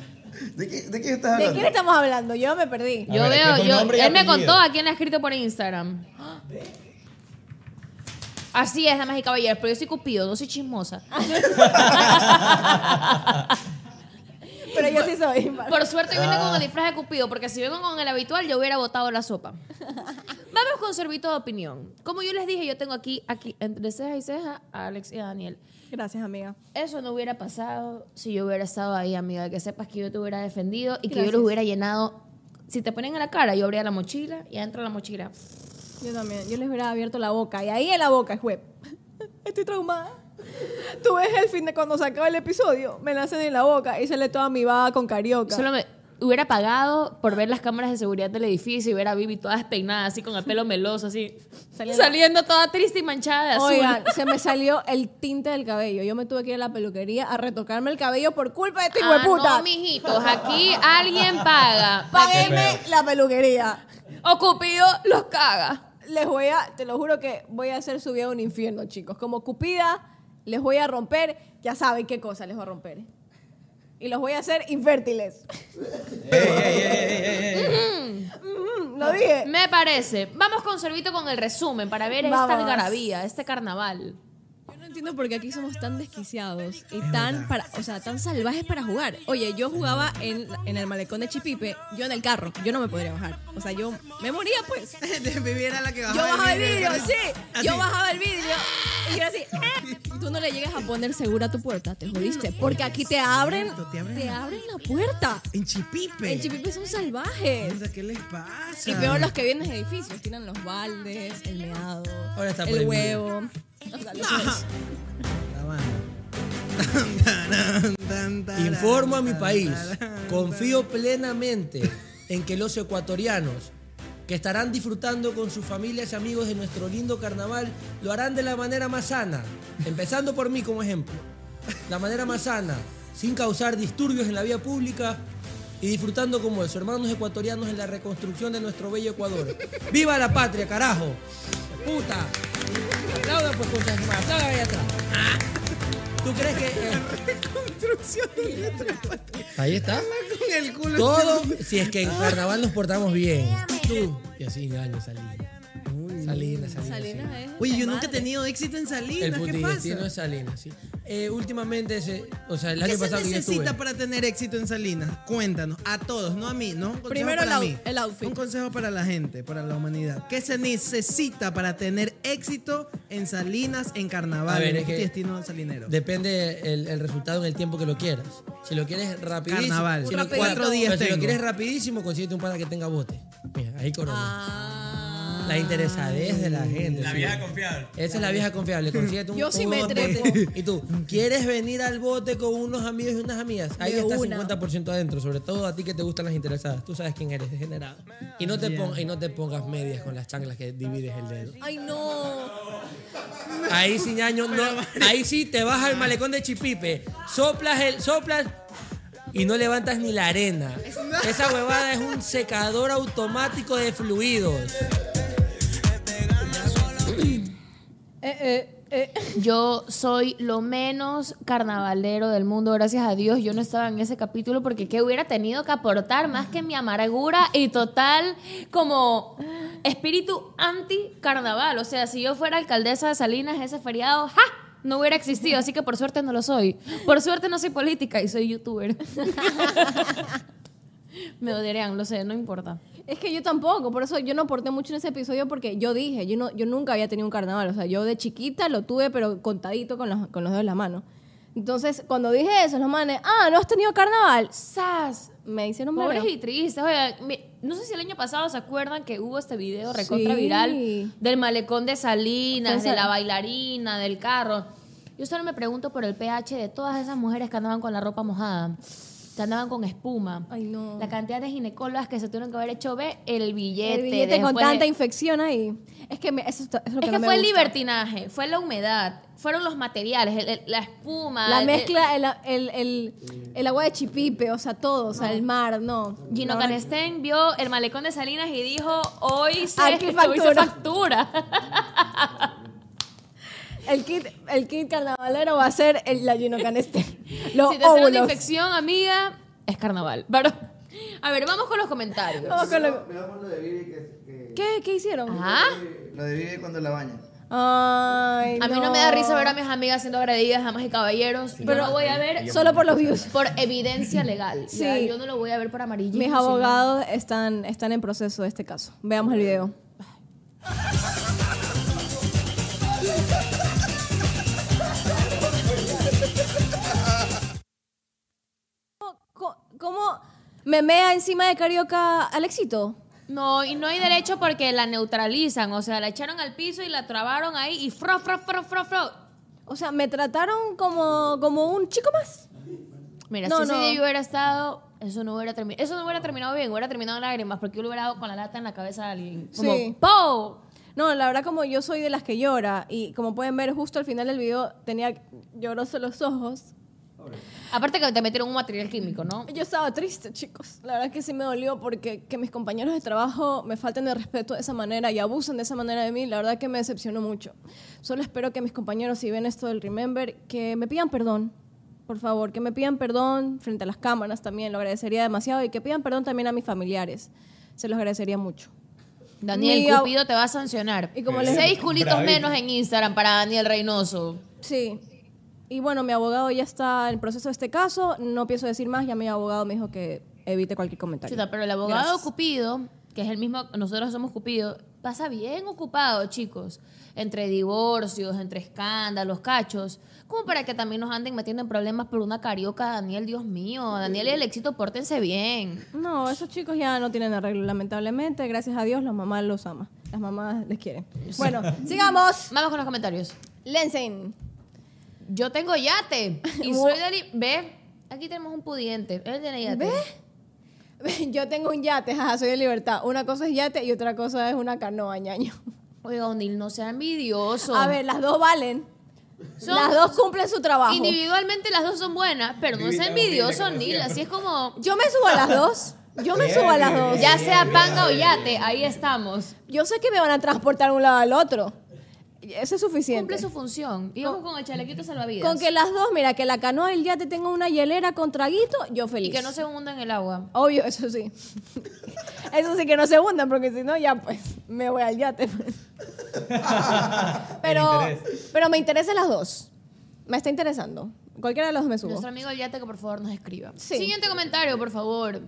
¿De qué, de qué estás ¿De hablando? quién estamos hablando? Yo me perdí. A Yo ver, veo, yo, él me contó a quién le ha escrito por Instagram. Así es, damas y caballeros, pero yo soy cupido, no soy chismosa. Pero yo sí soy. Por suerte vine Ah. con el disfraz de Cupido, porque si vengo con el habitual, yo hubiera botado la sopa. Vamos con servito de opinión. Como yo les dije, yo tengo aquí, aquí entre ceja y ceja, a Alex y a Daniel. Gracias, amiga. Eso no hubiera pasado si yo hubiera estado ahí, amiga. Que sepas que yo te hubiera defendido y que yo Gracias. los hubiera llenado. Si te ponen en la cara, yo abría la mochila y adentro de la mochila. Yo también. Yo les hubiera abierto la boca. Y ahí en la boca es web. Estoy traumada. Tú ves el fin de cuando se acaba el episodio. Me nacen en la boca y sale toda mi baba con carioca. Solo me hubiera pagado por ver las cámaras de seguridad del edificio y ver a Vivi toda despeinada, así con el pelo meloso, así. Saliendo. Saliendo toda triste y manchada de azul. Oigan, se me salió el tinte del cabello. Yo me tuve que ir a la peluquería a retocarme el cabello por culpa de este hijo Ah, de puta. no, mijitos, aquí alguien paga. Páguenme la peluquería. O Cupido los caga. Les voy a, te lo juro que voy a hacer su vida un infierno, chicos. Como Cupida, les voy a romper, ya saben qué cosa les voy a romper. Y los voy a hacer infértiles. Lo dije. Me parece. Vamos con Servito con el resumen para ver esta algarabía, este carnaval. No entiendo por qué aquí somos tan desquiciados y tan para, o sea, tan salvajes para jugar. Oye, yo jugaba en, en el malecón de Chipipe, yo en el carro, yo no me podría bajar. O sea, yo me moría pues. Viviera la que Yo bajaba bajaba el vidrio, sí. Así. Yo bajaba el vidrio. Y yo así, "Eh". tú no le llegas a poner segura tu puerta, te jodiste. Porque aquí te abren, Te abren te la- abren la puerta. En Chipipe. En Chipipe son salvajes. ¿Qué les pasa? Y peor los que vienen de edificios, tiran los baldes, el meado, el huevo. Informo a mi país, confío plenamente en que los ecuatorianos que estarán disfrutando con sus familias y amigos de nuestro lindo carnaval lo harán de la manera más sana, empezando por mí como ejemplo. La manera más sana, sin causar disturbios en la vía pública y disfrutando como eso, hermanos ecuatorianos en la reconstrucción de nuestro bello Ecuador. ¡Viva la patria, carajo! ¡Puta! Aplauda pues con aplauda ahí atrás. ¿Tú crees que.? eh, Construcción de nuestra patria. Ahí está. Con el culo. Todo si es que en carnaval nos portamos bien. Tú. Y así engaño, Salinas. Salinas, Salinas. Salinas sí. es Oye, yo nunca he tenido éxito en El Salinas. ¿Qué putidestino pasa? es Salinas, sí. Eh, últimamente, o sea, el año ¿Qué se yo necesita estuve. para tener éxito en Salinas? Cuéntanos, a todos, no a mí, ¿no? Un consejo Primero el para mí. el outfit. Un consejo para la gente, para la humanidad. ¿Qué se necesita para tener éxito en Salinas, en Carnaval, A ver, en es un que destino salinero? Depende el, el resultado en el tiempo que lo quieras. Si lo quieres rapidísimo. Carnaval. Si lo. Cuatro días pero si lo quieres rapidísimo, consíguete un pana que tenga bote. Mira, ahí corona. Ah. La interesadez de la gente. La sí. vieja confiable. Esa es la vieja confiable. Consíguete un, Yo sí un me bote. trepo. Y tú, ¿quieres venir al bote con unos amigos y unas amigas? Ahí De está una. 50% adentro. Sobre todo a ti que te gustan las interesadas. Tú sabes quién eres, degenerado. Y no te, pon- y no te pongas medias con las chanclas que divides el dedo. Ay, no. Ahí sí, ñaño, no. Ahí sí te vas al malecón de Chipipe, soplas el, soplas y no levantas ni la arena. Esa huevada es un secador automático de fluidos. Eh, eh, eh. Yo soy lo menos carnavalero del mundo, gracias a Dios. Yo no estaba en ese capítulo porque ¿qué hubiera tenido que aportar más que mi amargura y total como espíritu anti-carnaval? O sea, si yo fuera alcaldesa de Salinas, ese feriado, ¡ja! No hubiera existido, así que por suerte no lo soy. Por suerte no soy política y soy youtuber. Me odiarían, lo sé, no importa. Es que yo tampoco, por eso yo no aporté mucho en ese episodio porque yo dije, yo no, yo nunca había tenido un carnaval, o sea, yo de chiquita lo tuve pero contadito con los, con los dedos de la mano. Entonces, cuando dije eso, los manes, ah, ¿no has tenido carnaval? ¡Sas! Me hicieron Pobres y tristes. Oiga, mi- no sé si el año pasado se acuerdan que hubo este video recontra Sí. viral del malecón de Salinas, de la bailarina, del carro. Yo solo me pregunto por el pH de todas esas mujeres que andaban con la ropa mojada, que andaban con espuma. Ay, no. La cantidad de ginecólogas que se tuvieron que haber hecho ver el billete. El billete con de- tanta infección ahí. Es que me- eso, eso es lo que, Es no que me fue el libertinaje, fue la humedad, fueron los materiales, el- el- la espuma. La mezcla, el, el, agua de chipipe, o sea, todo, o sea, el mar, no. Gino Canestén vio el malecón de Salinas y dijo, hoy se hoy se factura". El kit, el kit carnavalero va a ser el, la Gino Caneste. Los si te sale una óvulos. infección, amiga, es carnaval. Pero, a ver, vamos con los comentarios. Vamos con lo- Veamos lo de Vivi que, que- ¿Qué, ¿Qué hicieron? Ajá. lo de Vivi cuando la bañan. Ay, A mí no me da risa ver a mis amigas siendo agredidas, damas y caballeros. Pero lo voy a ver Solo por los views. por evidencia legal. Sí. Ya, Yo no lo voy a ver por amarillismo. Mis sino- abogados están, están en proceso de este caso. Veamos el video. ¿Cómo, cómo me mea encima de Carioca Alexito? No, y no hay derecho porque la neutralizan. O sea, la echaron al piso y la trabaron ahí y fro, fro, fro, fro, fro. O sea, me trataron como, como un chico más. Mira, No, si ese no. día yo hubiera estado, eso no hubiera terminado, eso no hubiera terminado bien, hubiera terminado en lágrimas, porque yo lo hubiera dado con la lata en la cabeza de alguien. Como, Sí. ¡po! No, la verdad como yo soy de las que llora y como pueden ver justo al final del video tenía llorosos los ojos. Aparte que te metieron un material químico, ¿no? Yo estaba triste, chicos. La verdad que sí me dolió porque que mis compañeros de trabajo me falten de respeto de esa manera y abusen de esa manera de mí, la verdad que me decepcionó mucho. Solo espero que mis compañeros, si ven esto del Remember, que me pidan perdón. Por favor, que me pidan perdón frente a las cámaras también, lo agradecería demasiado y que pidan perdón también a mis familiares. Se los agradecería mucho. Daniel Mi Cupido te va a sancionar. Y como les- Seis culitos Bravísimo. menos en Instagram para Daniel Reynoso. Sí. Y bueno, mi abogado ya está en el proceso de este caso. No pienso decir más. Ya mi abogado me dijo que evite cualquier comentario. Chuta, pero el abogado Gracias. Cupido, que es el mismo, nosotros somos Cupido, pasa bien ocupado, chicos. Entre divorcios, entre escándalos, cachos. Como para que también nos anden metiendo en problemas por una carioca, Daniel, Dios mío. Daniel y el éxito, pórtense bien. No, esos chicos ya no tienen arreglo, lamentablemente. Gracias a Dios, las mamás los aman. Las mamás les quieren. Bueno, sigamos. Vamos con los comentarios. Lensen. Yo tengo yate. Y soy de... li- Ve, aquí tenemos un pudiente. Él tiene yate. ¿Ve? Yo tengo un yate, jaja, soy de libertad. Una cosa es yate y otra cosa es una canoa, ñaño. Oiga, Ondil, no sea envidioso. A ver, las dos valen. Son- las dos cumplen su trabajo. Individualmente las dos son buenas, pero no sea envidioso, Ondil. Así es como... Yo me subo a las dos. Yo me subo a las dos. Ya sea panga o yate, ahí estamos. Yo sé que me van a transportar de un lado al otro. Eso es suficiente. Cumple su función. Y vamos con el chalequito salvavidas. Con que las dos, mira, que la canoa y el yate tenga una hielera con traguito, yo feliz. Y que no se hunda en el agua. Obvio, eso sí. Eso sí que no se hundan, porque si no, ya pues me voy al yate. pues. pero, pero me interesan las dos. Me está interesando. Cualquiera de los dos me subo. Nuestro amigo el yate que por favor nos escriba. Sí. Siguiente comentario, por favor.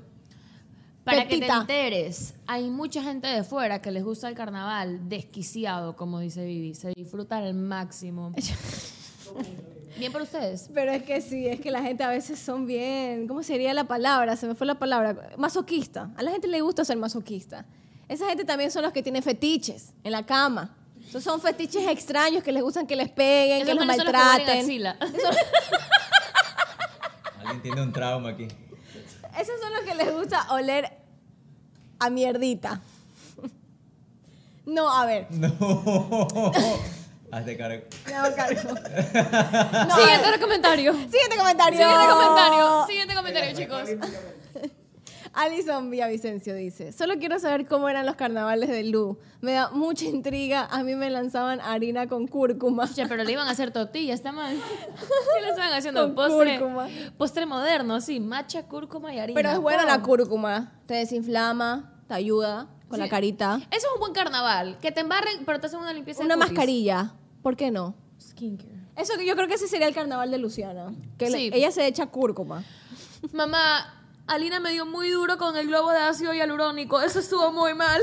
Para que te enteres, hay mucha gente de fuera que les gusta el carnaval desquiciado, como dice Vivi. Se disfruta al máximo. Bien por ustedes. Pero es que sí, es que la gente a veces son bien. ¿Cómo sería la palabra? Se me fue la palabra. Masoquista. A la gente le gusta ser masoquista. Esa gente también son los que tienen fetiches en la cama. Esos son fetiches extraños que les gustan que les peguen, que los manes son los que huelen maltraten. axila. Alguien tiene un trauma aquí. Esos son los que les gusta oler a mierdita. No, a ver. No. Hazte cargo. Me hago cargo. Siguiente comentario. Siguiente comentario. Siguiente comentario. Siguiente comentario, chicos. Alison Villavicencio dice, solo quiero saber cómo eran los carnavales de Lu. Me da mucha intriga. A mí me lanzaban harina con cúrcuma. Che, pero le iban a hacer tortillas, está mal. ¿Qué le estaban haciendo? Con postre, cúrcuma. postre moderno, sí. Macha, cúrcuma y harina. Pero es buena la cúrcuma. Te desinflama, te ayuda con la carita. Eso es un buen carnaval. Que te embarren, pero te hacen una limpieza Una mascarilla. ¿Por qué no? Skincare. Eso yo creo que ese sería el carnaval de Luciana. Que le- Sí. ella se echa cúrcuma. Mamá, Alina me dio muy duro con el globo de ácido hialurónico. Eso estuvo muy mal.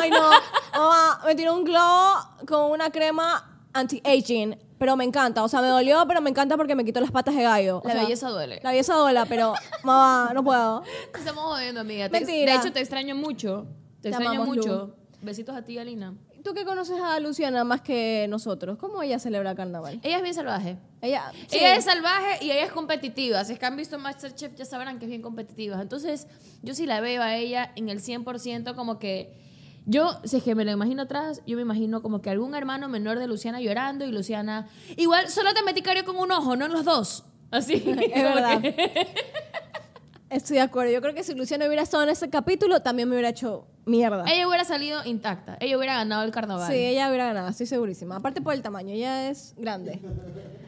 Ay, no. Mamá, me tiró un glow con una crema anti-aging. Pero me encanta. O sea, me dolió, pero me encanta porque me quitó las patas de gallo. O La sea, belleza duele. La belleza duele, pero mamá, no puedo. Te estamos jodiendo, amiga. Mentira. De hecho, te extraño mucho. Te, Te extraño amamos, mucho. Besitos a ti, Alina. Tú que conoces a Luciana más que nosotros, ¿cómo ella celebra carnaval? Ella es bien salvaje. Ella, sí. Ella es salvaje y ella es competitiva. Si es que han visto Masterchef ya sabrán que es bien competitiva. Entonces, yo sí la veo a ella en el 100% como que... Yo, si es que me lo imagino atrás, yo me imagino como que algún hermano menor de Luciana llorando y Luciana... Igual, solo te metí cario con un ojo, no en los dos. Así. Es verdad. Estoy de acuerdo. Yo creo que si Luciana hubiera estado en ese capítulo, también me hubiera hecho mierda. Ella hubiera salido intacta. Ella hubiera ganado el carnaval. Sí, ella hubiera ganado, estoy segurísima. Aparte por el tamaño, ella es grande.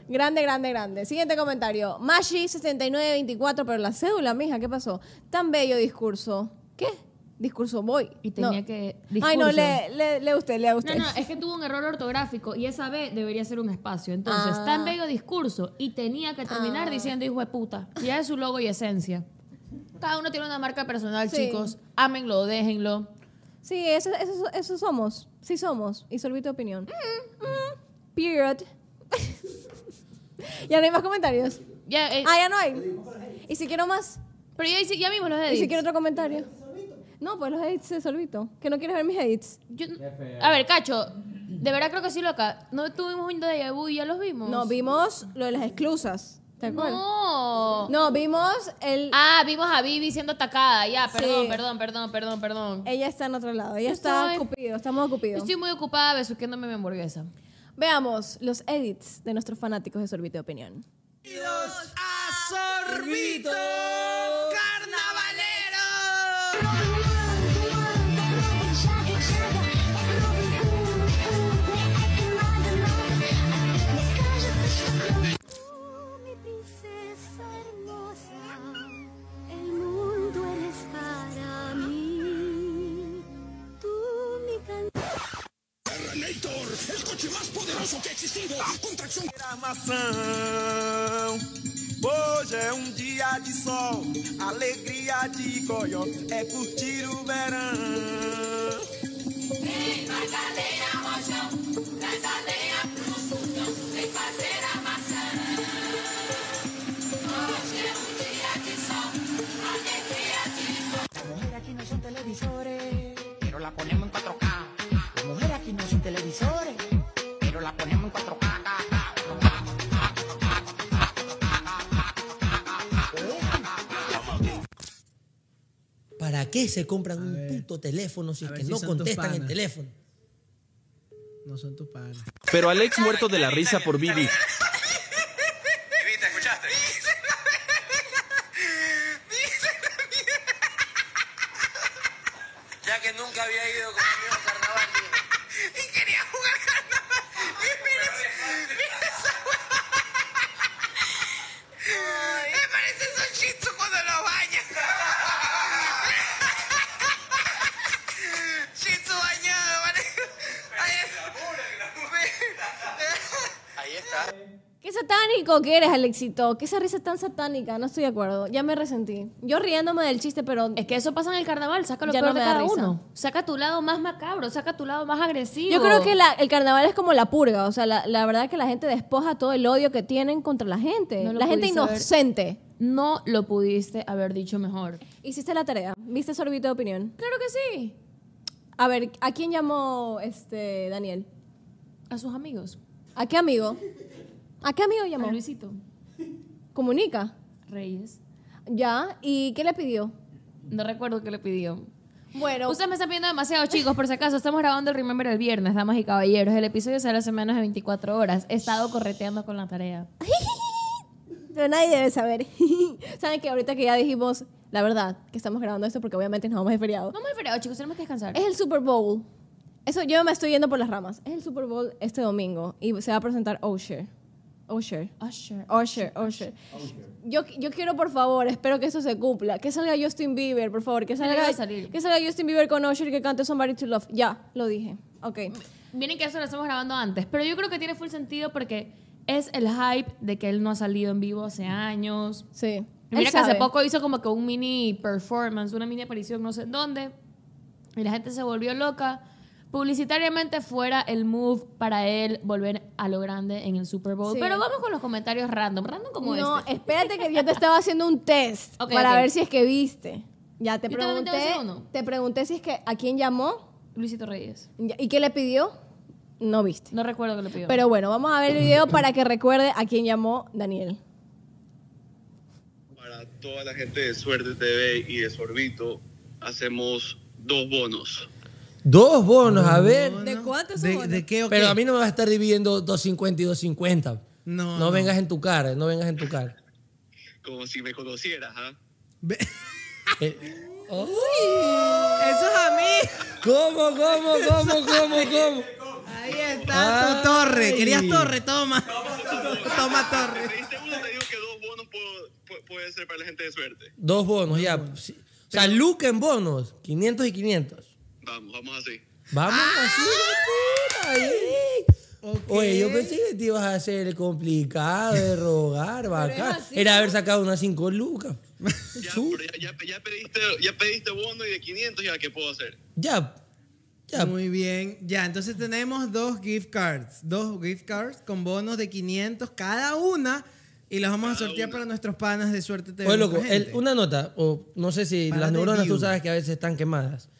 Grande, grande, grande. Siguiente comentario. Mashi7924, pero la cédula, mija, ¿qué pasó? Tan bello discurso. ¿Qué? Discurso voy. Y tenía No. que... Ay, no, discurso. lee, lee, lee usted, lea usted. No, no, es que tuvo un error ortográfico y esa B debería ser un espacio. Entonces, Ah. tan bello discurso y tenía que terminar Ah. diciendo hijo de puta. Ya es su logo y esencia. Cada uno tiene una marca personal, Sí. chicos. Ámenlo, déjenlo. Sí, eso, eso, eso somos. Sí somos. Y sorbito de opinión. Mm, Period. ya no hay más comentarios. Ya, eh, Ah, ya no hay. ¿Y si quiero más? pero ya, ya vimos los ¿Y edits. si quiero otro comentario? No, pues los edits de sorbito. ¿Que no quieres ver mis edits? Yo- a ver, Cacho, de verdad creo que sí, loca. No tuvimos un déjà vu y ya los vimos. No, vimos lo de las exclusas. ¿Te acuerdas? No. No, vimos el... Ah, vimos a Vivi siendo atacada. Ya, perdón, Sí. perdón, perdón, perdón, perdón. Ella está en otro lado. Ella Yo está estoy-. Estamos cupido. Estoy muy ocupada besuqueándome mi hamburguesa. Veamos los edits de nuestros fanáticos de sorbito de opinión. a Sorbito forte, mais poderoso que existindo. A contração. Armação. Hoje é um dia de sol, alegria de goió, é curtir o verão. Vem mais a lenha, rojão, traz a lenha pro sultão, vem fazer a ¿Para qué se compran un puto teléfono si a es ver que si no contestan el panas. teléfono? No son tus padres. Pero Alex muerto de la risa por Vivi. Vivi, ¿te escuchaste? Ya que nunca había ido conmigo a carnaval. Y quería jugar carnaval. Me parece un shih tzu cuando lo bañan. Shih tzu bañado, ¿vale? Ahí está. Qué satánico que eres, Alexito. Qué esa risa tan satánica. No estoy de acuerdo. Ya me resentí. Yo riéndome del chiste, pero. Es que eso pasa en el carnaval, saca lo Ya peor no de da cada risa. uno. Saca tu lado más macabro, saca tu lado más agresivo. Yo creo que la- el carnaval es como la purga. O sea, la, la verdad que la gente despoja todo el odio que tienen contra la gente. No la gente haber- inocente. No lo pudiste haber dicho mejor. Hiciste la tarea. ¿Viste sorbito de opinión? Claro que sí. A ver, ¿a quién llamó este Daniel? A sus amigos. ¿A qué amigo? ¿A qué amigo llamó? A Luisito Comunica. Reyes. Ya. ¿Y qué le pidió? No recuerdo qué le pidió. Bueno. Ustedes me están viendo demasiado, chicos. Por si acaso, estamos grabando el Remember el viernes, damas y caballeros. El episodio sale hace menos de 24 horas. He estado correteando con la tarea. Pero nadie debe saber. ¿Saben que ahorita que ya dijimos la verdad, que estamos grabando esto porque obviamente nos vamos de feriado? No muy feriado, chicos. Tenemos que descansar. Es el Super Bowl. Eso yo me estoy yendo por las ramas. Es el Super Bowl este domingo y se va a presentar Usher. Usher. Usher. Usher, Usher. Yo, yo quiero, por favor, espero que eso se cumpla. Que salga Justin Bieber, por favor. Que salga, que salga Justin Bieber con Usher y que cante Somebody to Love. Ya, lo dije. Ok. Vienen que eso lo estamos grabando antes, pero yo creo que tiene full sentido porque es el hype de que él no ha salido en vivo hace años. Sí. Mira que hace poco hizo como que un mini performance, una mini aparición no sé en dónde. Y la gente se volvió loca. Publicitariamente fuera el move para él volver a lo grande en el Super Bowl. Sí. Pero vamos con los comentarios random. Random como no, este. espérate que yo te estaba haciendo un test para ver si es que viste. Ya te Yo te pregunté. hacer uno. Te pregunté si es que a quién llamó Luisito Reyes. Y qué le pidió. No viste. No recuerdo que le pidió. Pero bueno, vamos a ver el video para que recuerde a quién llamó Daniel. Para toda la gente de Suerte TV y de Sorbito, hacemos dos bonos. Dos bonos, a ver. ¿De cuántos ¿De, son? ¿De qué o Pero qué? a mí no me vas a estar dividiendo 250 y 250. No, No, no. vengas en tu cara, no vengas en tu cara. Como si me conocieras, ¿ah? Eh, Eso es a mí. ¿Cómo, cómo, cómo, cómo, cómo? Ahí está Ay. tu torre. ¿Querías torre? Toma. Toma torre. pediste uno, te digo que dos bonos puedo- pu- puede ser para la gente de Suerte. Dos bonos, ya. Sí. O sea, Luke en bonos, 500 y 500. Vamos, vamos así. Vamos así, puta, ahí. Ok. Oye, yo pensé que te ibas a hacer complicado de rogar, bacán. así, Era haber sacado unas 5 lucas. Ya, Chu- pero ya, ya- ya pediste, ya pediste bono y de 500, ¿ya qué puedo hacer? Ya. Ya. Muy bien. Ya, entonces tenemos dos gift cards. Dos gift cards con bonos de 500 cada una. Y los vamos a sortear para nuestros panas de Suerte TV. Oye, loco, el- una nota, o no sé si Para las neuronas tú sabes que a veces están quemadas.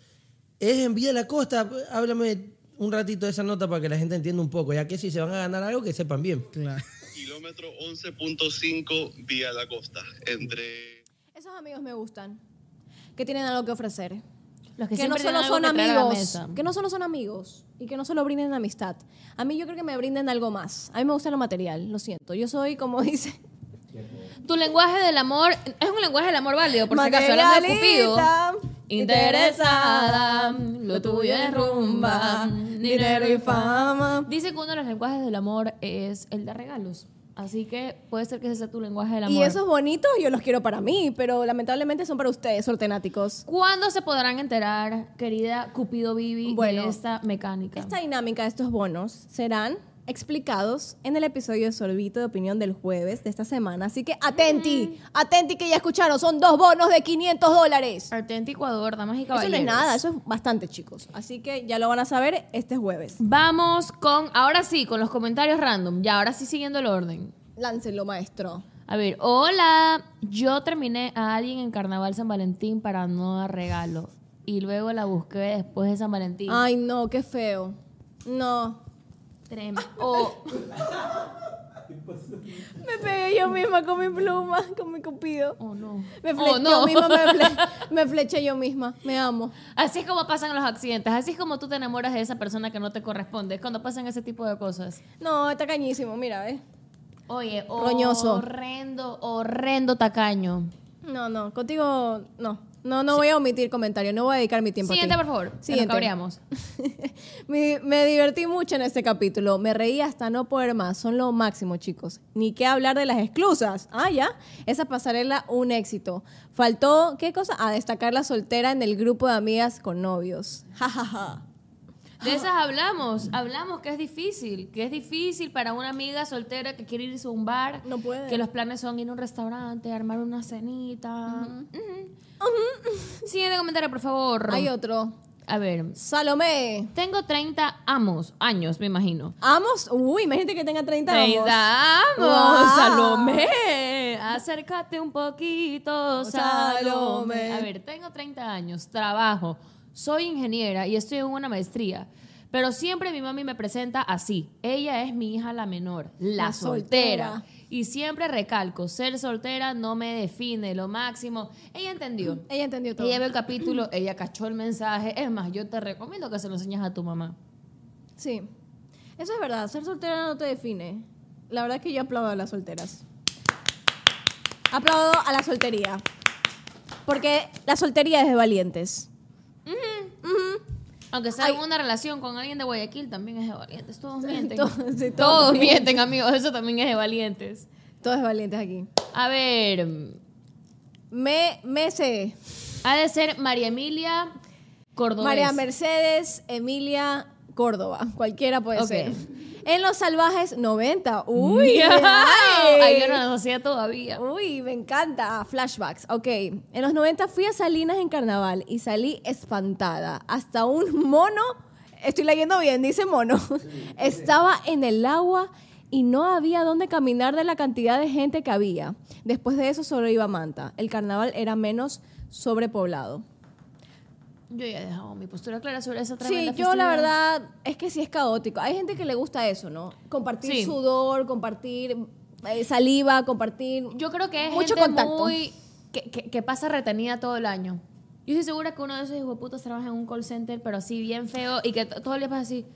Es en Vía la Costa, háblame un ratito de esa nota para que la gente entienda un poco, ya que si se van a ganar algo, que sepan bien. Claro. Kilómetro 11.5 vía la costa. Entre. Esos amigos me gustan. Que tienen algo que ofrecer. Los que Que, no solo son amigos. Que no solo son amigos. Y que no solo brinden amistad. A mí yo creo que me brinden algo más. A mí me gusta lo material, lo siento. Yo soy, como dice... Tu lenguaje del amor es un lenguaje del amor válido, por si acaso, hablando de Cupido. Interesada, lo tuyo es rumba, dinero y fama. Dice que uno de los lenguajes del amor es el de regalos. Así que puede ser que ese sea tu lenguaje del amor. Y esos bonitos yo los quiero para mí, pero lamentablemente son para ustedes, sortenáticos. ¿Cuándo se podrán enterar, querida Cupido Vivi, Bueno, de esta mecánica? Esta dinámica de estos bonos serán explicados en el episodio de Sorbito de Opinión del jueves de esta semana. Así que atenti, atenti que ya escucharon, son dos bonos de 500 dólares. Atenti Ecuador, damas y Eso no caballeros. es nada, eso es bastante, chicos. Así que ya lo van a saber este jueves. Vamos con, ahora sí, con los comentarios random. Ya, ahora sí siguiendo el orden. Láncelo, maestro. A ver, hola. Yo terminé a alguien en Carnaval San Valentín para no dar regalo. Y luego la busqué después de San Valentín. Ay, no, qué feo. No. Trem- O, Me pegué yo misma con mi pluma, con mi cupido. oh, no. Me Oh, fleché no. yo misma, me, fle- me fleché yo misma. Me amo. Así es como pasan los accidentes. Así es como tú te enamoras de esa persona que no te corresponde. Es cuando pasan ese tipo de cosas. No, está cañísimo, mira, ¿ves? Oye, Roñoso. horrendo, horrendo tacaño. No, no, contigo no. No, no voy a omitir comentario, no voy a dedicar mi tiempo Siguiente, a ti. por favor. que nos Siguiente. cabreamos. me, me divertí mucho en este capítulo. Me reí hasta no poder más. Son lo máximo, chicos. Ni qué hablar de las exclusas. Ah, ya. Esa pasarela, un éxito. Faltó, ¿qué cosa? A destacar la soltera en el grupo de amigas con novios. Ja, ja, ja. De esas hablamos. Hablamos que es difícil. Que es difícil para una amiga soltera que quiere irse a un bar. No puede. Que los planes son ir a un restaurante, armar una cenita. Siguiente comentario, por favor. Hay otro. A ver. Salomé. Tengo 30 amos, años, me imagino. ¿Amos? Uy, imagínate que tenga 30 amos. 30 amos, Wow. Salomé. Acércate un poquito, Salomé. Salomé. A ver, tengo 30 años, trabajo, soy ingeniera y estoy en una maestría. Pero siempre mi mami me presenta así. Ella es mi hija la menor, la, La soltera. soltera. Y siempre recalco, ser soltera no me define lo máximo. Ella entendió. Ella entendió todo. Ella vio el capítulo, ella cachó el mensaje. Es más, yo te recomiendo que se lo enseñes a tu mamá. Sí. Eso es verdad. Ser soltera no te define. La verdad es que yo aplaudo a las solteras. Aplaudo a la soltería. Porque la soltería es de valientes. Aunque sea en una relación con alguien de Guayaquil, también es de valientes. Todos mienten. Todos- sí, todos todos mienten. amigos. Eso también es de valientes. Todos valientes aquí. A ver, Me, me sé. ha de ser María Emilia Cordobés. María Mercedes Emilia Córdoba. Cualquiera puede ser. En Los Salvajes 90. Uy. Ay. yo no lo hacía todavía. Uy, me encanta. Flashbacks. Ok. En los 90 fui a Salinas en carnaval y salí espantada. Hasta un mono, estoy leyendo bien, dice mono, estaba en el agua y no había dónde caminar de la cantidad de gente que había. Después de eso solo iba Manta. El carnaval era menos sobrepoblado. Yo ya he dejado mi postura clara sobre esa Sí, yo la verdad es que sí es caótico. Hay gente que le gusta eso, ¿no? Compartir Sí. sudor, compartir eh, saliva, compartir... Yo creo que es Mucho gente contacto. muy... Que, que- que pasa retenida todo el año. Yo estoy segura que uno de esos hijueputos trabaja en un call center, pero así bien feo, y que todo día pasa así.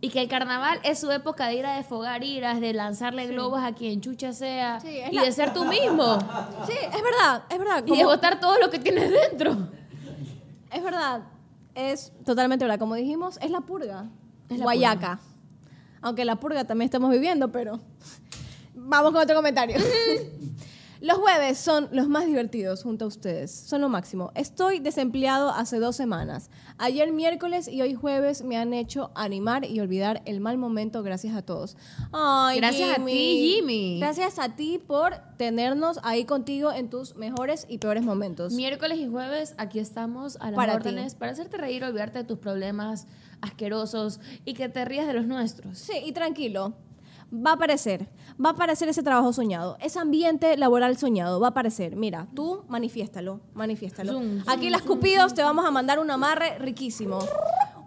Y que el carnaval es su época de ir a desfogar iras, de lanzarle globos a quien chucha sea, es y la- de ser tú mismo. Sí, es verdad, es verdad. Y de botar todo lo que tienes dentro. Es verdad. Es totalmente verdad. Como dijimos, es la purga. Es la Guayaca. Aunque la purga también estamos viviendo, pero. Vamos con otro comentario. Los jueves son los más divertidos junto a ustedes. Son lo máximo. Estoy desempleado hace dos semanas. Ayer miércoles y hoy jueves me han hecho animar y olvidar el mal momento gracias a todos. Ay, Gracias a ti, Jimmy. Gracias a ti por tenernos ahí contigo en tus mejores y peores momentos. Miércoles y jueves, aquí estamos a las Para ti. órdenes para hacerte reír, olvidarte de tus problemas asquerosos y que te rías de los nuestros. Sí, y tranquilo. Va a aparecer, va a aparecer ese trabajo soñado, ese ambiente laboral soñado, va a aparecer. Mira, tú manifiéstalo, manifiéstalo. Zoom, Aquí zoom, las zoom, Cupidos te vamos a mandar un amarre riquísimo.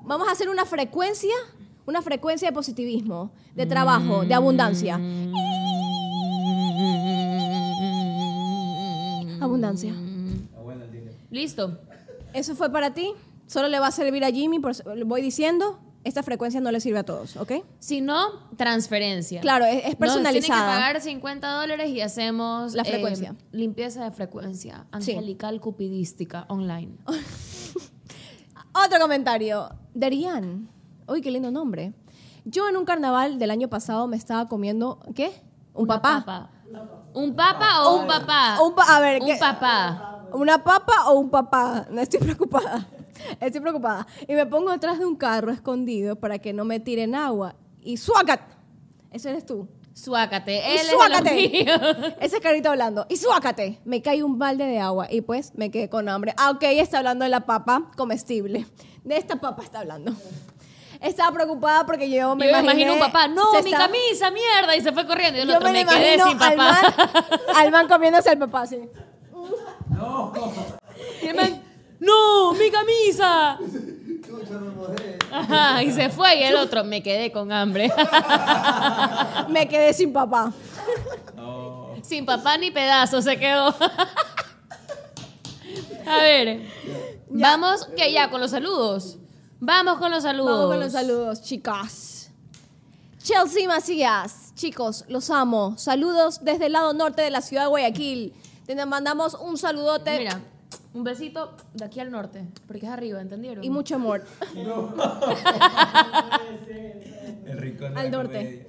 Vamos a hacer una frecuencia, una frecuencia de positivismo, de trabajo, de abundancia. Abundancia. Listo. Eso fue para ti. Solo le va a servir a Jimmy, por, voy diciendo, esta frecuencia no le sirve a todos, ¿ok? Si no, transferencia. Claro, es- es Nos personalizada. tienen que pagar 50 dólares y hacemos La eh, frecuencia. limpieza de frecuencia. Sí. Angelical cupidística online. Otro comentario. Derian. Uy, qué lindo nombre. Yo en un carnaval del año pasado me estaba comiendo, ¿qué? Un Una papá. papa. ¿Un papa o un papá? Un pa- a ver, Un ¿qué? papá. ¿Una papa o un papá? No estoy preocupada. Estoy preocupada. Y me pongo detrás de un carro escondido para que no me tiren agua. Y ¡suacat! Ese eres tú. Suácate. Y Él es de suácate. míos. Ese es Carito hablando. Y suácate. Me cae un balde de agua y pues me quedé con hambre. Ah, ok, está hablando de la papa comestible. De esta papa está hablando. Estaba preocupada porque yo me Yo me imaginé... imagino un papá, no, mi está- camisa, mierda, y se fue corriendo. Y el Yo otro me, me, quedé imagino sin al man, papá. al man comiéndose al papá así. Y el man, no, mi camisa. Ajá, y se fue y el otro, me quedé con hambre. Me quedé sin papá. Sin papá ni pedazo se quedó. A ver, vamos que ya con los saludos. Vamos con los saludos. Vamos con los saludos, chicas. Chelsea Macías, chicos, los amo. Saludos desde el lado norte de la ciudad de Guayaquil. Te mandamos un saludote Mira, un besito de aquí al norte, porque es arriba, ¿entendieron? y mucho amor El rincón de al la norte.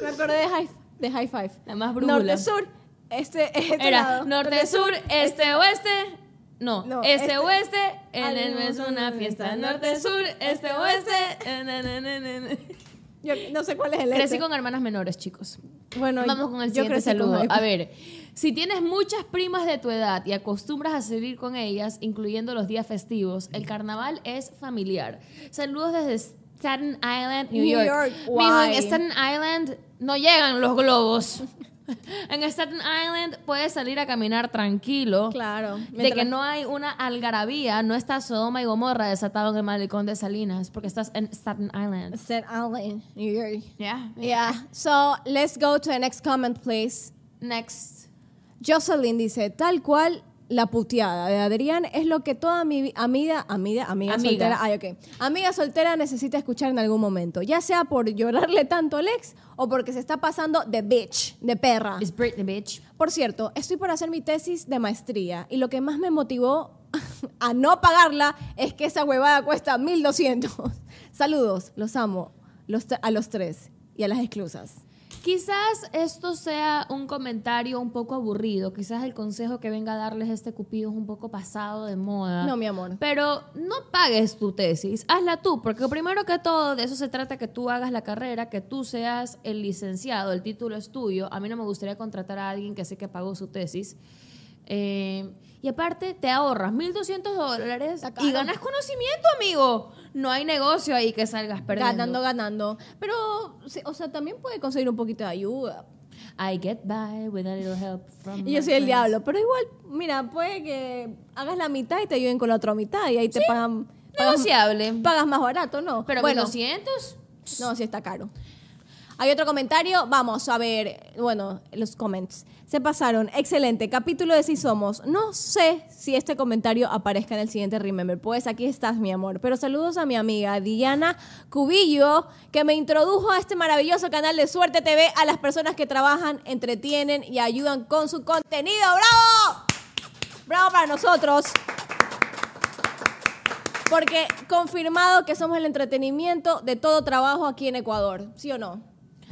Me acordé de High, de high Five. La más brújula. Norte, sur, este, este Era lado. norte, sur, este, oeste. No, No, este, este- oeste, en el no, mes no, una no, fiesta. no, Norte, no. sur, este, oeste. na, na, na, na, na. Yo no sé cuál es el Crecí este. con hermanas menores, chicos. Bueno, Vamos con el yo siguiente crecí con saludo. High A ver, si tienes muchas primas de tu edad y acostumbras a salir con ellas, incluyendo los días festivos, el carnaval es familiar. Saludos desde Staten Island, New, New York. York, Mijo, en. Staten Island no llegan los globos. en Staten Island puedes salir a caminar tranquilo. Claro. De que no hay una algarabía, no está Sodoma y Gomorra desatado en el malecón de Salinas, porque estás en Staten Island. Staten Island, New York. Yeah. Yeah. So, let's go to the next comment, please. Next. Jocelyn dice, tal cual la puteada de Adrián es lo que toda mi amiga, amiga, amiga, Amiga. soltera, ay. Amiga soltera necesita escuchar en algún momento, ya sea por llorarle tanto al ex o porque se está pasando de bitch, de perra. It's Britney, bitch. Por cierto, estoy por hacer mi tesis de maestría y lo que más me motivó a no pagarla es que esa huevada cuesta 1200. Saludos, los amo los a los tres y a las exclusas. Quizás esto sea un comentario un poco aburrido, quizás el consejo que venga a darles este cupido es un poco pasado de moda. No, mi amor. Pero no pagues tu tesis, hazla tú, porque primero que todo de eso se trata que tú hagas la carrera, que tú seas el licenciado, el título es tuyo. A mí no me gustaría contratar a alguien que sé que pagó su tesis. Eh, y aparte te ahorras 1.200 dólares y ganas conocimiento, amigo. No hay negocio ahí que salgas perdiendo. Ganando, ganando. Pero, o sea, también puede conseguir un poquito de ayuda. I get by with a little help from Y yo soy el friends. diablo. Pero igual, mira, puede que hagas la mitad y te ayuden con la otra mitad y ahí te pagan. pagas- Negociable. Pagas más barato, ¿no? Pero bueno, 200 no, sí está caro. Hay otro comentario. Vamos a ver, bueno, los comments. Se pasaron. Excelente. Capítulo de Si Somos. No sé si este comentario aparezca en el siguiente Remember. Pues aquí estás, mi amor. Pero saludos a mi amiga Diana Cubillo, que me introdujo a este maravilloso canal de Suerte TV, a las personas que trabajan, entretienen y ayudan con su contenido. ¡Bravo! ¡Bravo para nosotros! Porque confirmado que somos el entretenimiento de todo trabajo aquí en Ecuador, ¿sí o no?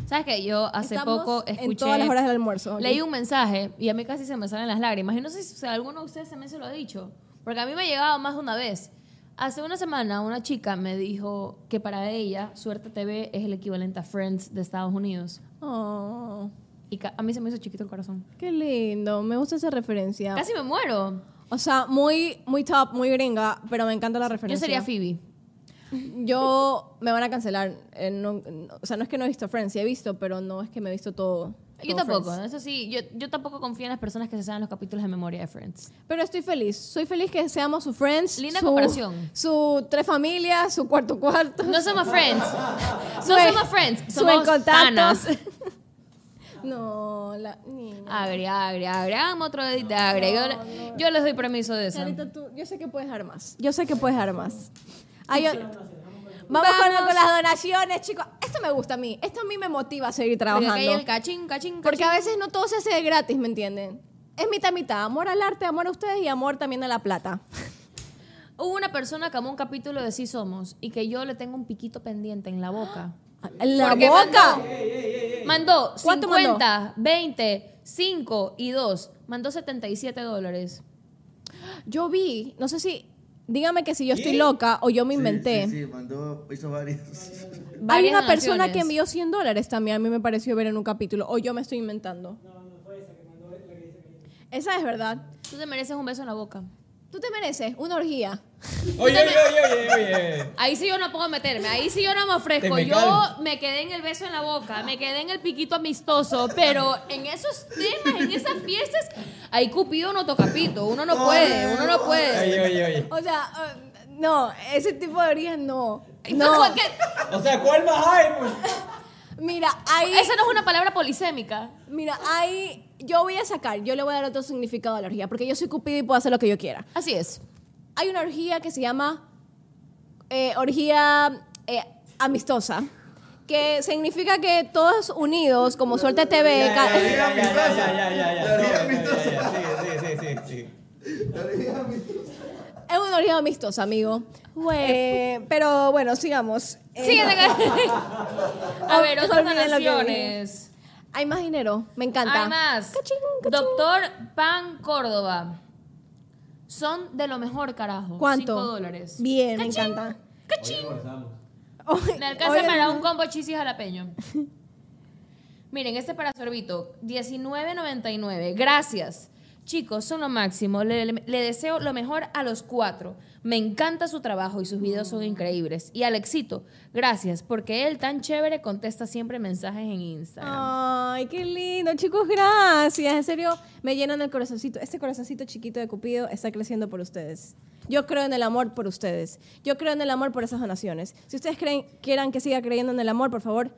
¿Sabes qué? Yo hace Estamos poco en escuché. todas las horas del almuerzo, ¿ok? Leí un mensaje y a mí casi se me salen las lágrimas. Y no sé si alguno de ustedes también se lo ha dicho. Porque a mí me ha llegado más de una vez. Hace una semana una chica me dijo que para ella Suerte TV es el equivalente a Friends de Estados Unidos. Oh, Y a mí se me hizo chiquito el corazón. qué lindo, me gusta esa referencia. Casi me muero. O sea, muy, muy top, muy gringa, pero me encanta la Yo referencia. sería Phoebe. Yo me van a cancelar. eh, no- no- o sea, no es que no he visto Friends, sí he visto, pero no es que me he visto todo. Yo tampoco, Friends. eso sí, yo, yo tampoco confío en las personas que se saben los capítulos de memoria de Friends. Pero estoy feliz. Soy feliz que seamos su Friends. Linda su- comparación. Su tres familias, su cuarto cuarto. No somos Friends. No somos Friends, somos panas. No, la niña. Agre, agre, agre, hagamos otro edit de agre. Yo, le- yo les doy permiso de eso. Carita, tú- yo sé que puedes dar más. Yo sé que puedes dar más. Yo- Vamos, con- Vamos. Con, las donaciones, chicos. Esto me gusta a mí. Esto a mí me motiva a seguir Porque trabajando. hay el cachín, cachín, Porque a veces no todo se hace de gratis, ¿me entienden? Es mitad mitad. Amor al arte, amor a ustedes y amor también a la plata. Hubo una persona que amó un capítulo de Sí Somos y que yo le tengo un piquito pendiente en la boca. ¿En la Porque boca? Mandó, mandó ¿Cuánto 50, 20, 5 y 2. Mandó 77 dólares. Yo vi, no sé si dígame que si yo estoy loca o yo me inventé. Sí, sí, mandó, hizo varios. Hay una persona que envió 100 dólares también, a mí me pareció ver en un capítulo, o yo me estoy inventando. Esa es verdad. Tú te mereces un beso en la boca. Tú te mereces una orgía. Oye, oye, oye, oye, oye. Ahí sí yo no puedo meterme, ahí sí yo no me ofrezco. Me Yo me quedé en el beso en la boca, me quedé en el piquito amistoso, pero en esos temas, en esas fiestas, ahí Cupido no toca pito. Uno no puede, uno no puede. Oye, oye, oye. O sea, eh, no, ese tipo de orgías no. No. O sea, ¿cuál más hay? Pues? Mira, ahí. Esa no es una palabra polisémica. Mira, ahí. Yo voy a sacar, yo le voy a dar otro significado a la orgía, porque yo soy cupido y puedo hacer lo que yo quiera. Así es. Hay una orgía que se llama eh, orgía eh, amistosa, que significa que todos unidos, como Suerte TV, Ya, ya, ya, ya. Es una orgía amistosa, amigo. Eh, pero bueno, sigamos. Eh, Síguete. A ver, otras olviden lo que donaciones. Hay más dinero, me encanta. Hay más. Doctor Pan Córdoba. Son de lo mejor, carajo. ¿Cuánto? Cinco dólares. Bien, me Cachín, encanta. cachín. Hoy- Me alcanza hoy- para un combo chisis jalapeño. Miren, este es para sorbito. 19.99. Gracias. Chicos, son lo máximo. Le, le- le deseo lo mejor a los cuatro. Me encanta su trabajo y sus videos son increíbles. Y Alexito, gracias, porque él tan chévere contesta siempre mensajes en Instagram. Ay, qué lindo, chicos, gracias. En serio, me llenan el corazoncito. Este corazoncito chiquito de Cupido está creciendo por ustedes. Yo creo en el amor por ustedes. Yo creo en el amor por esas donaciones. Si ustedes creen, quieran que siga creyendo en el amor, por favor,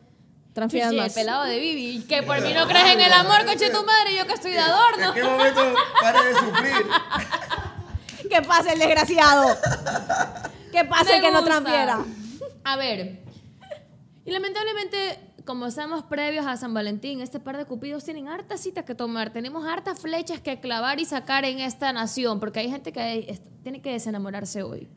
Chiche, más. pelado de Bibi, que por mí no crees en el amor, coche tu madre, yo que estoy de adorno. ¿En qué momento pare de sufrir? Que pase el desgraciado. Que pase el que no transfiera. A ver. Y lamentablemente, como estamos previos a San Valentín, este par de cupidos tienen hartas citas que tomar. Tenemos hartas flechas que clavar y sacar en esta nación, porque hay gente que tiene que desenamorarse hoy.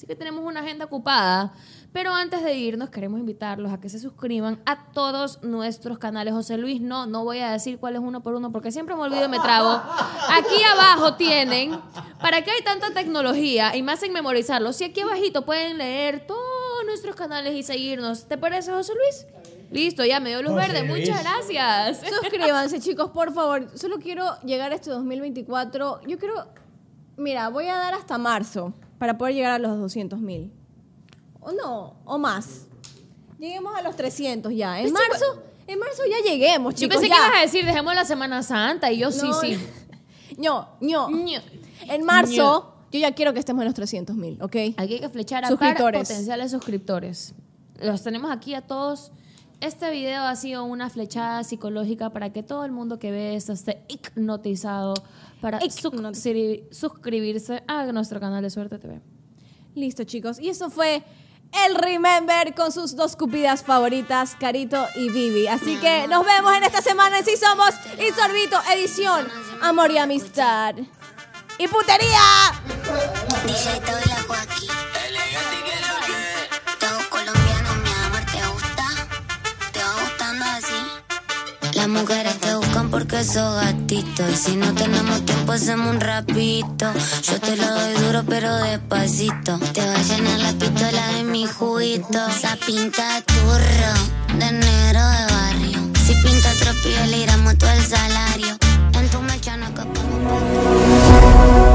Así que tenemos una agenda ocupada. Pero antes de irnos, queremos invitarlos a que se suscriban a todos nuestros canales. José Luis, no, no voy a decir cuál es uno por uno, porque siempre me olvido y me trabo. Aquí abajo tienen, ¿para qué hay tanta tecnología? Y más en memorizarlo. Si aquí abajito pueden leer todos nuestros canales y seguirnos. ¿Te parece, José Luis? Listo, ya me dio luz José verde. Luis. Muchas gracias. Suscríbanse, chicos, por favor. Solo quiero llegar a este 2024. Yo quiero. Mira, voy a dar hasta marzo para poder llegar a los 200 mil. O no, o más. Lleguemos a los 300 ya. En Pues sí, marzo, en marzo ya lleguemos, Yo chicos. pensé ya. que ibas a decir, dejemos la Semana Santa. Y yo sí, No, sí. ño, ño. Ño. En marzo, yo ya quiero que estemos en los 300 mil, ¿ok? Aquí hay que flechar a Suscriptores. par potenciales suscriptores. Los tenemos aquí a todos. Este video ha sido una flechada psicológica para que todo el mundo que ve esto esté hipnotizado para suscri- suscribirse a nuestro canal de Suerte TV. Listo, chicos. Y eso fue el Remember con sus dos cupidas favoritas, Carito y Vivi. Así que nos vemos en esta semana en Sí Somos y Sorbito Edición. Amor y amistad. ¡Y putería! DJ te la Joaquín. Te hago colombiano, mi amor, ¿te gusta? ¿Te va gustando así? Las mujeres te buscan porque sos gatito. Y si no tenemos tiempo, hacemos un rapito. Yo te lo doy duro, pero despacito. Te va a llenar la pistola de mi juguito. Esa pinta turro, de negro de barrio. Si pinta otro le iramos todo el salario. En tu mecha no escapamos.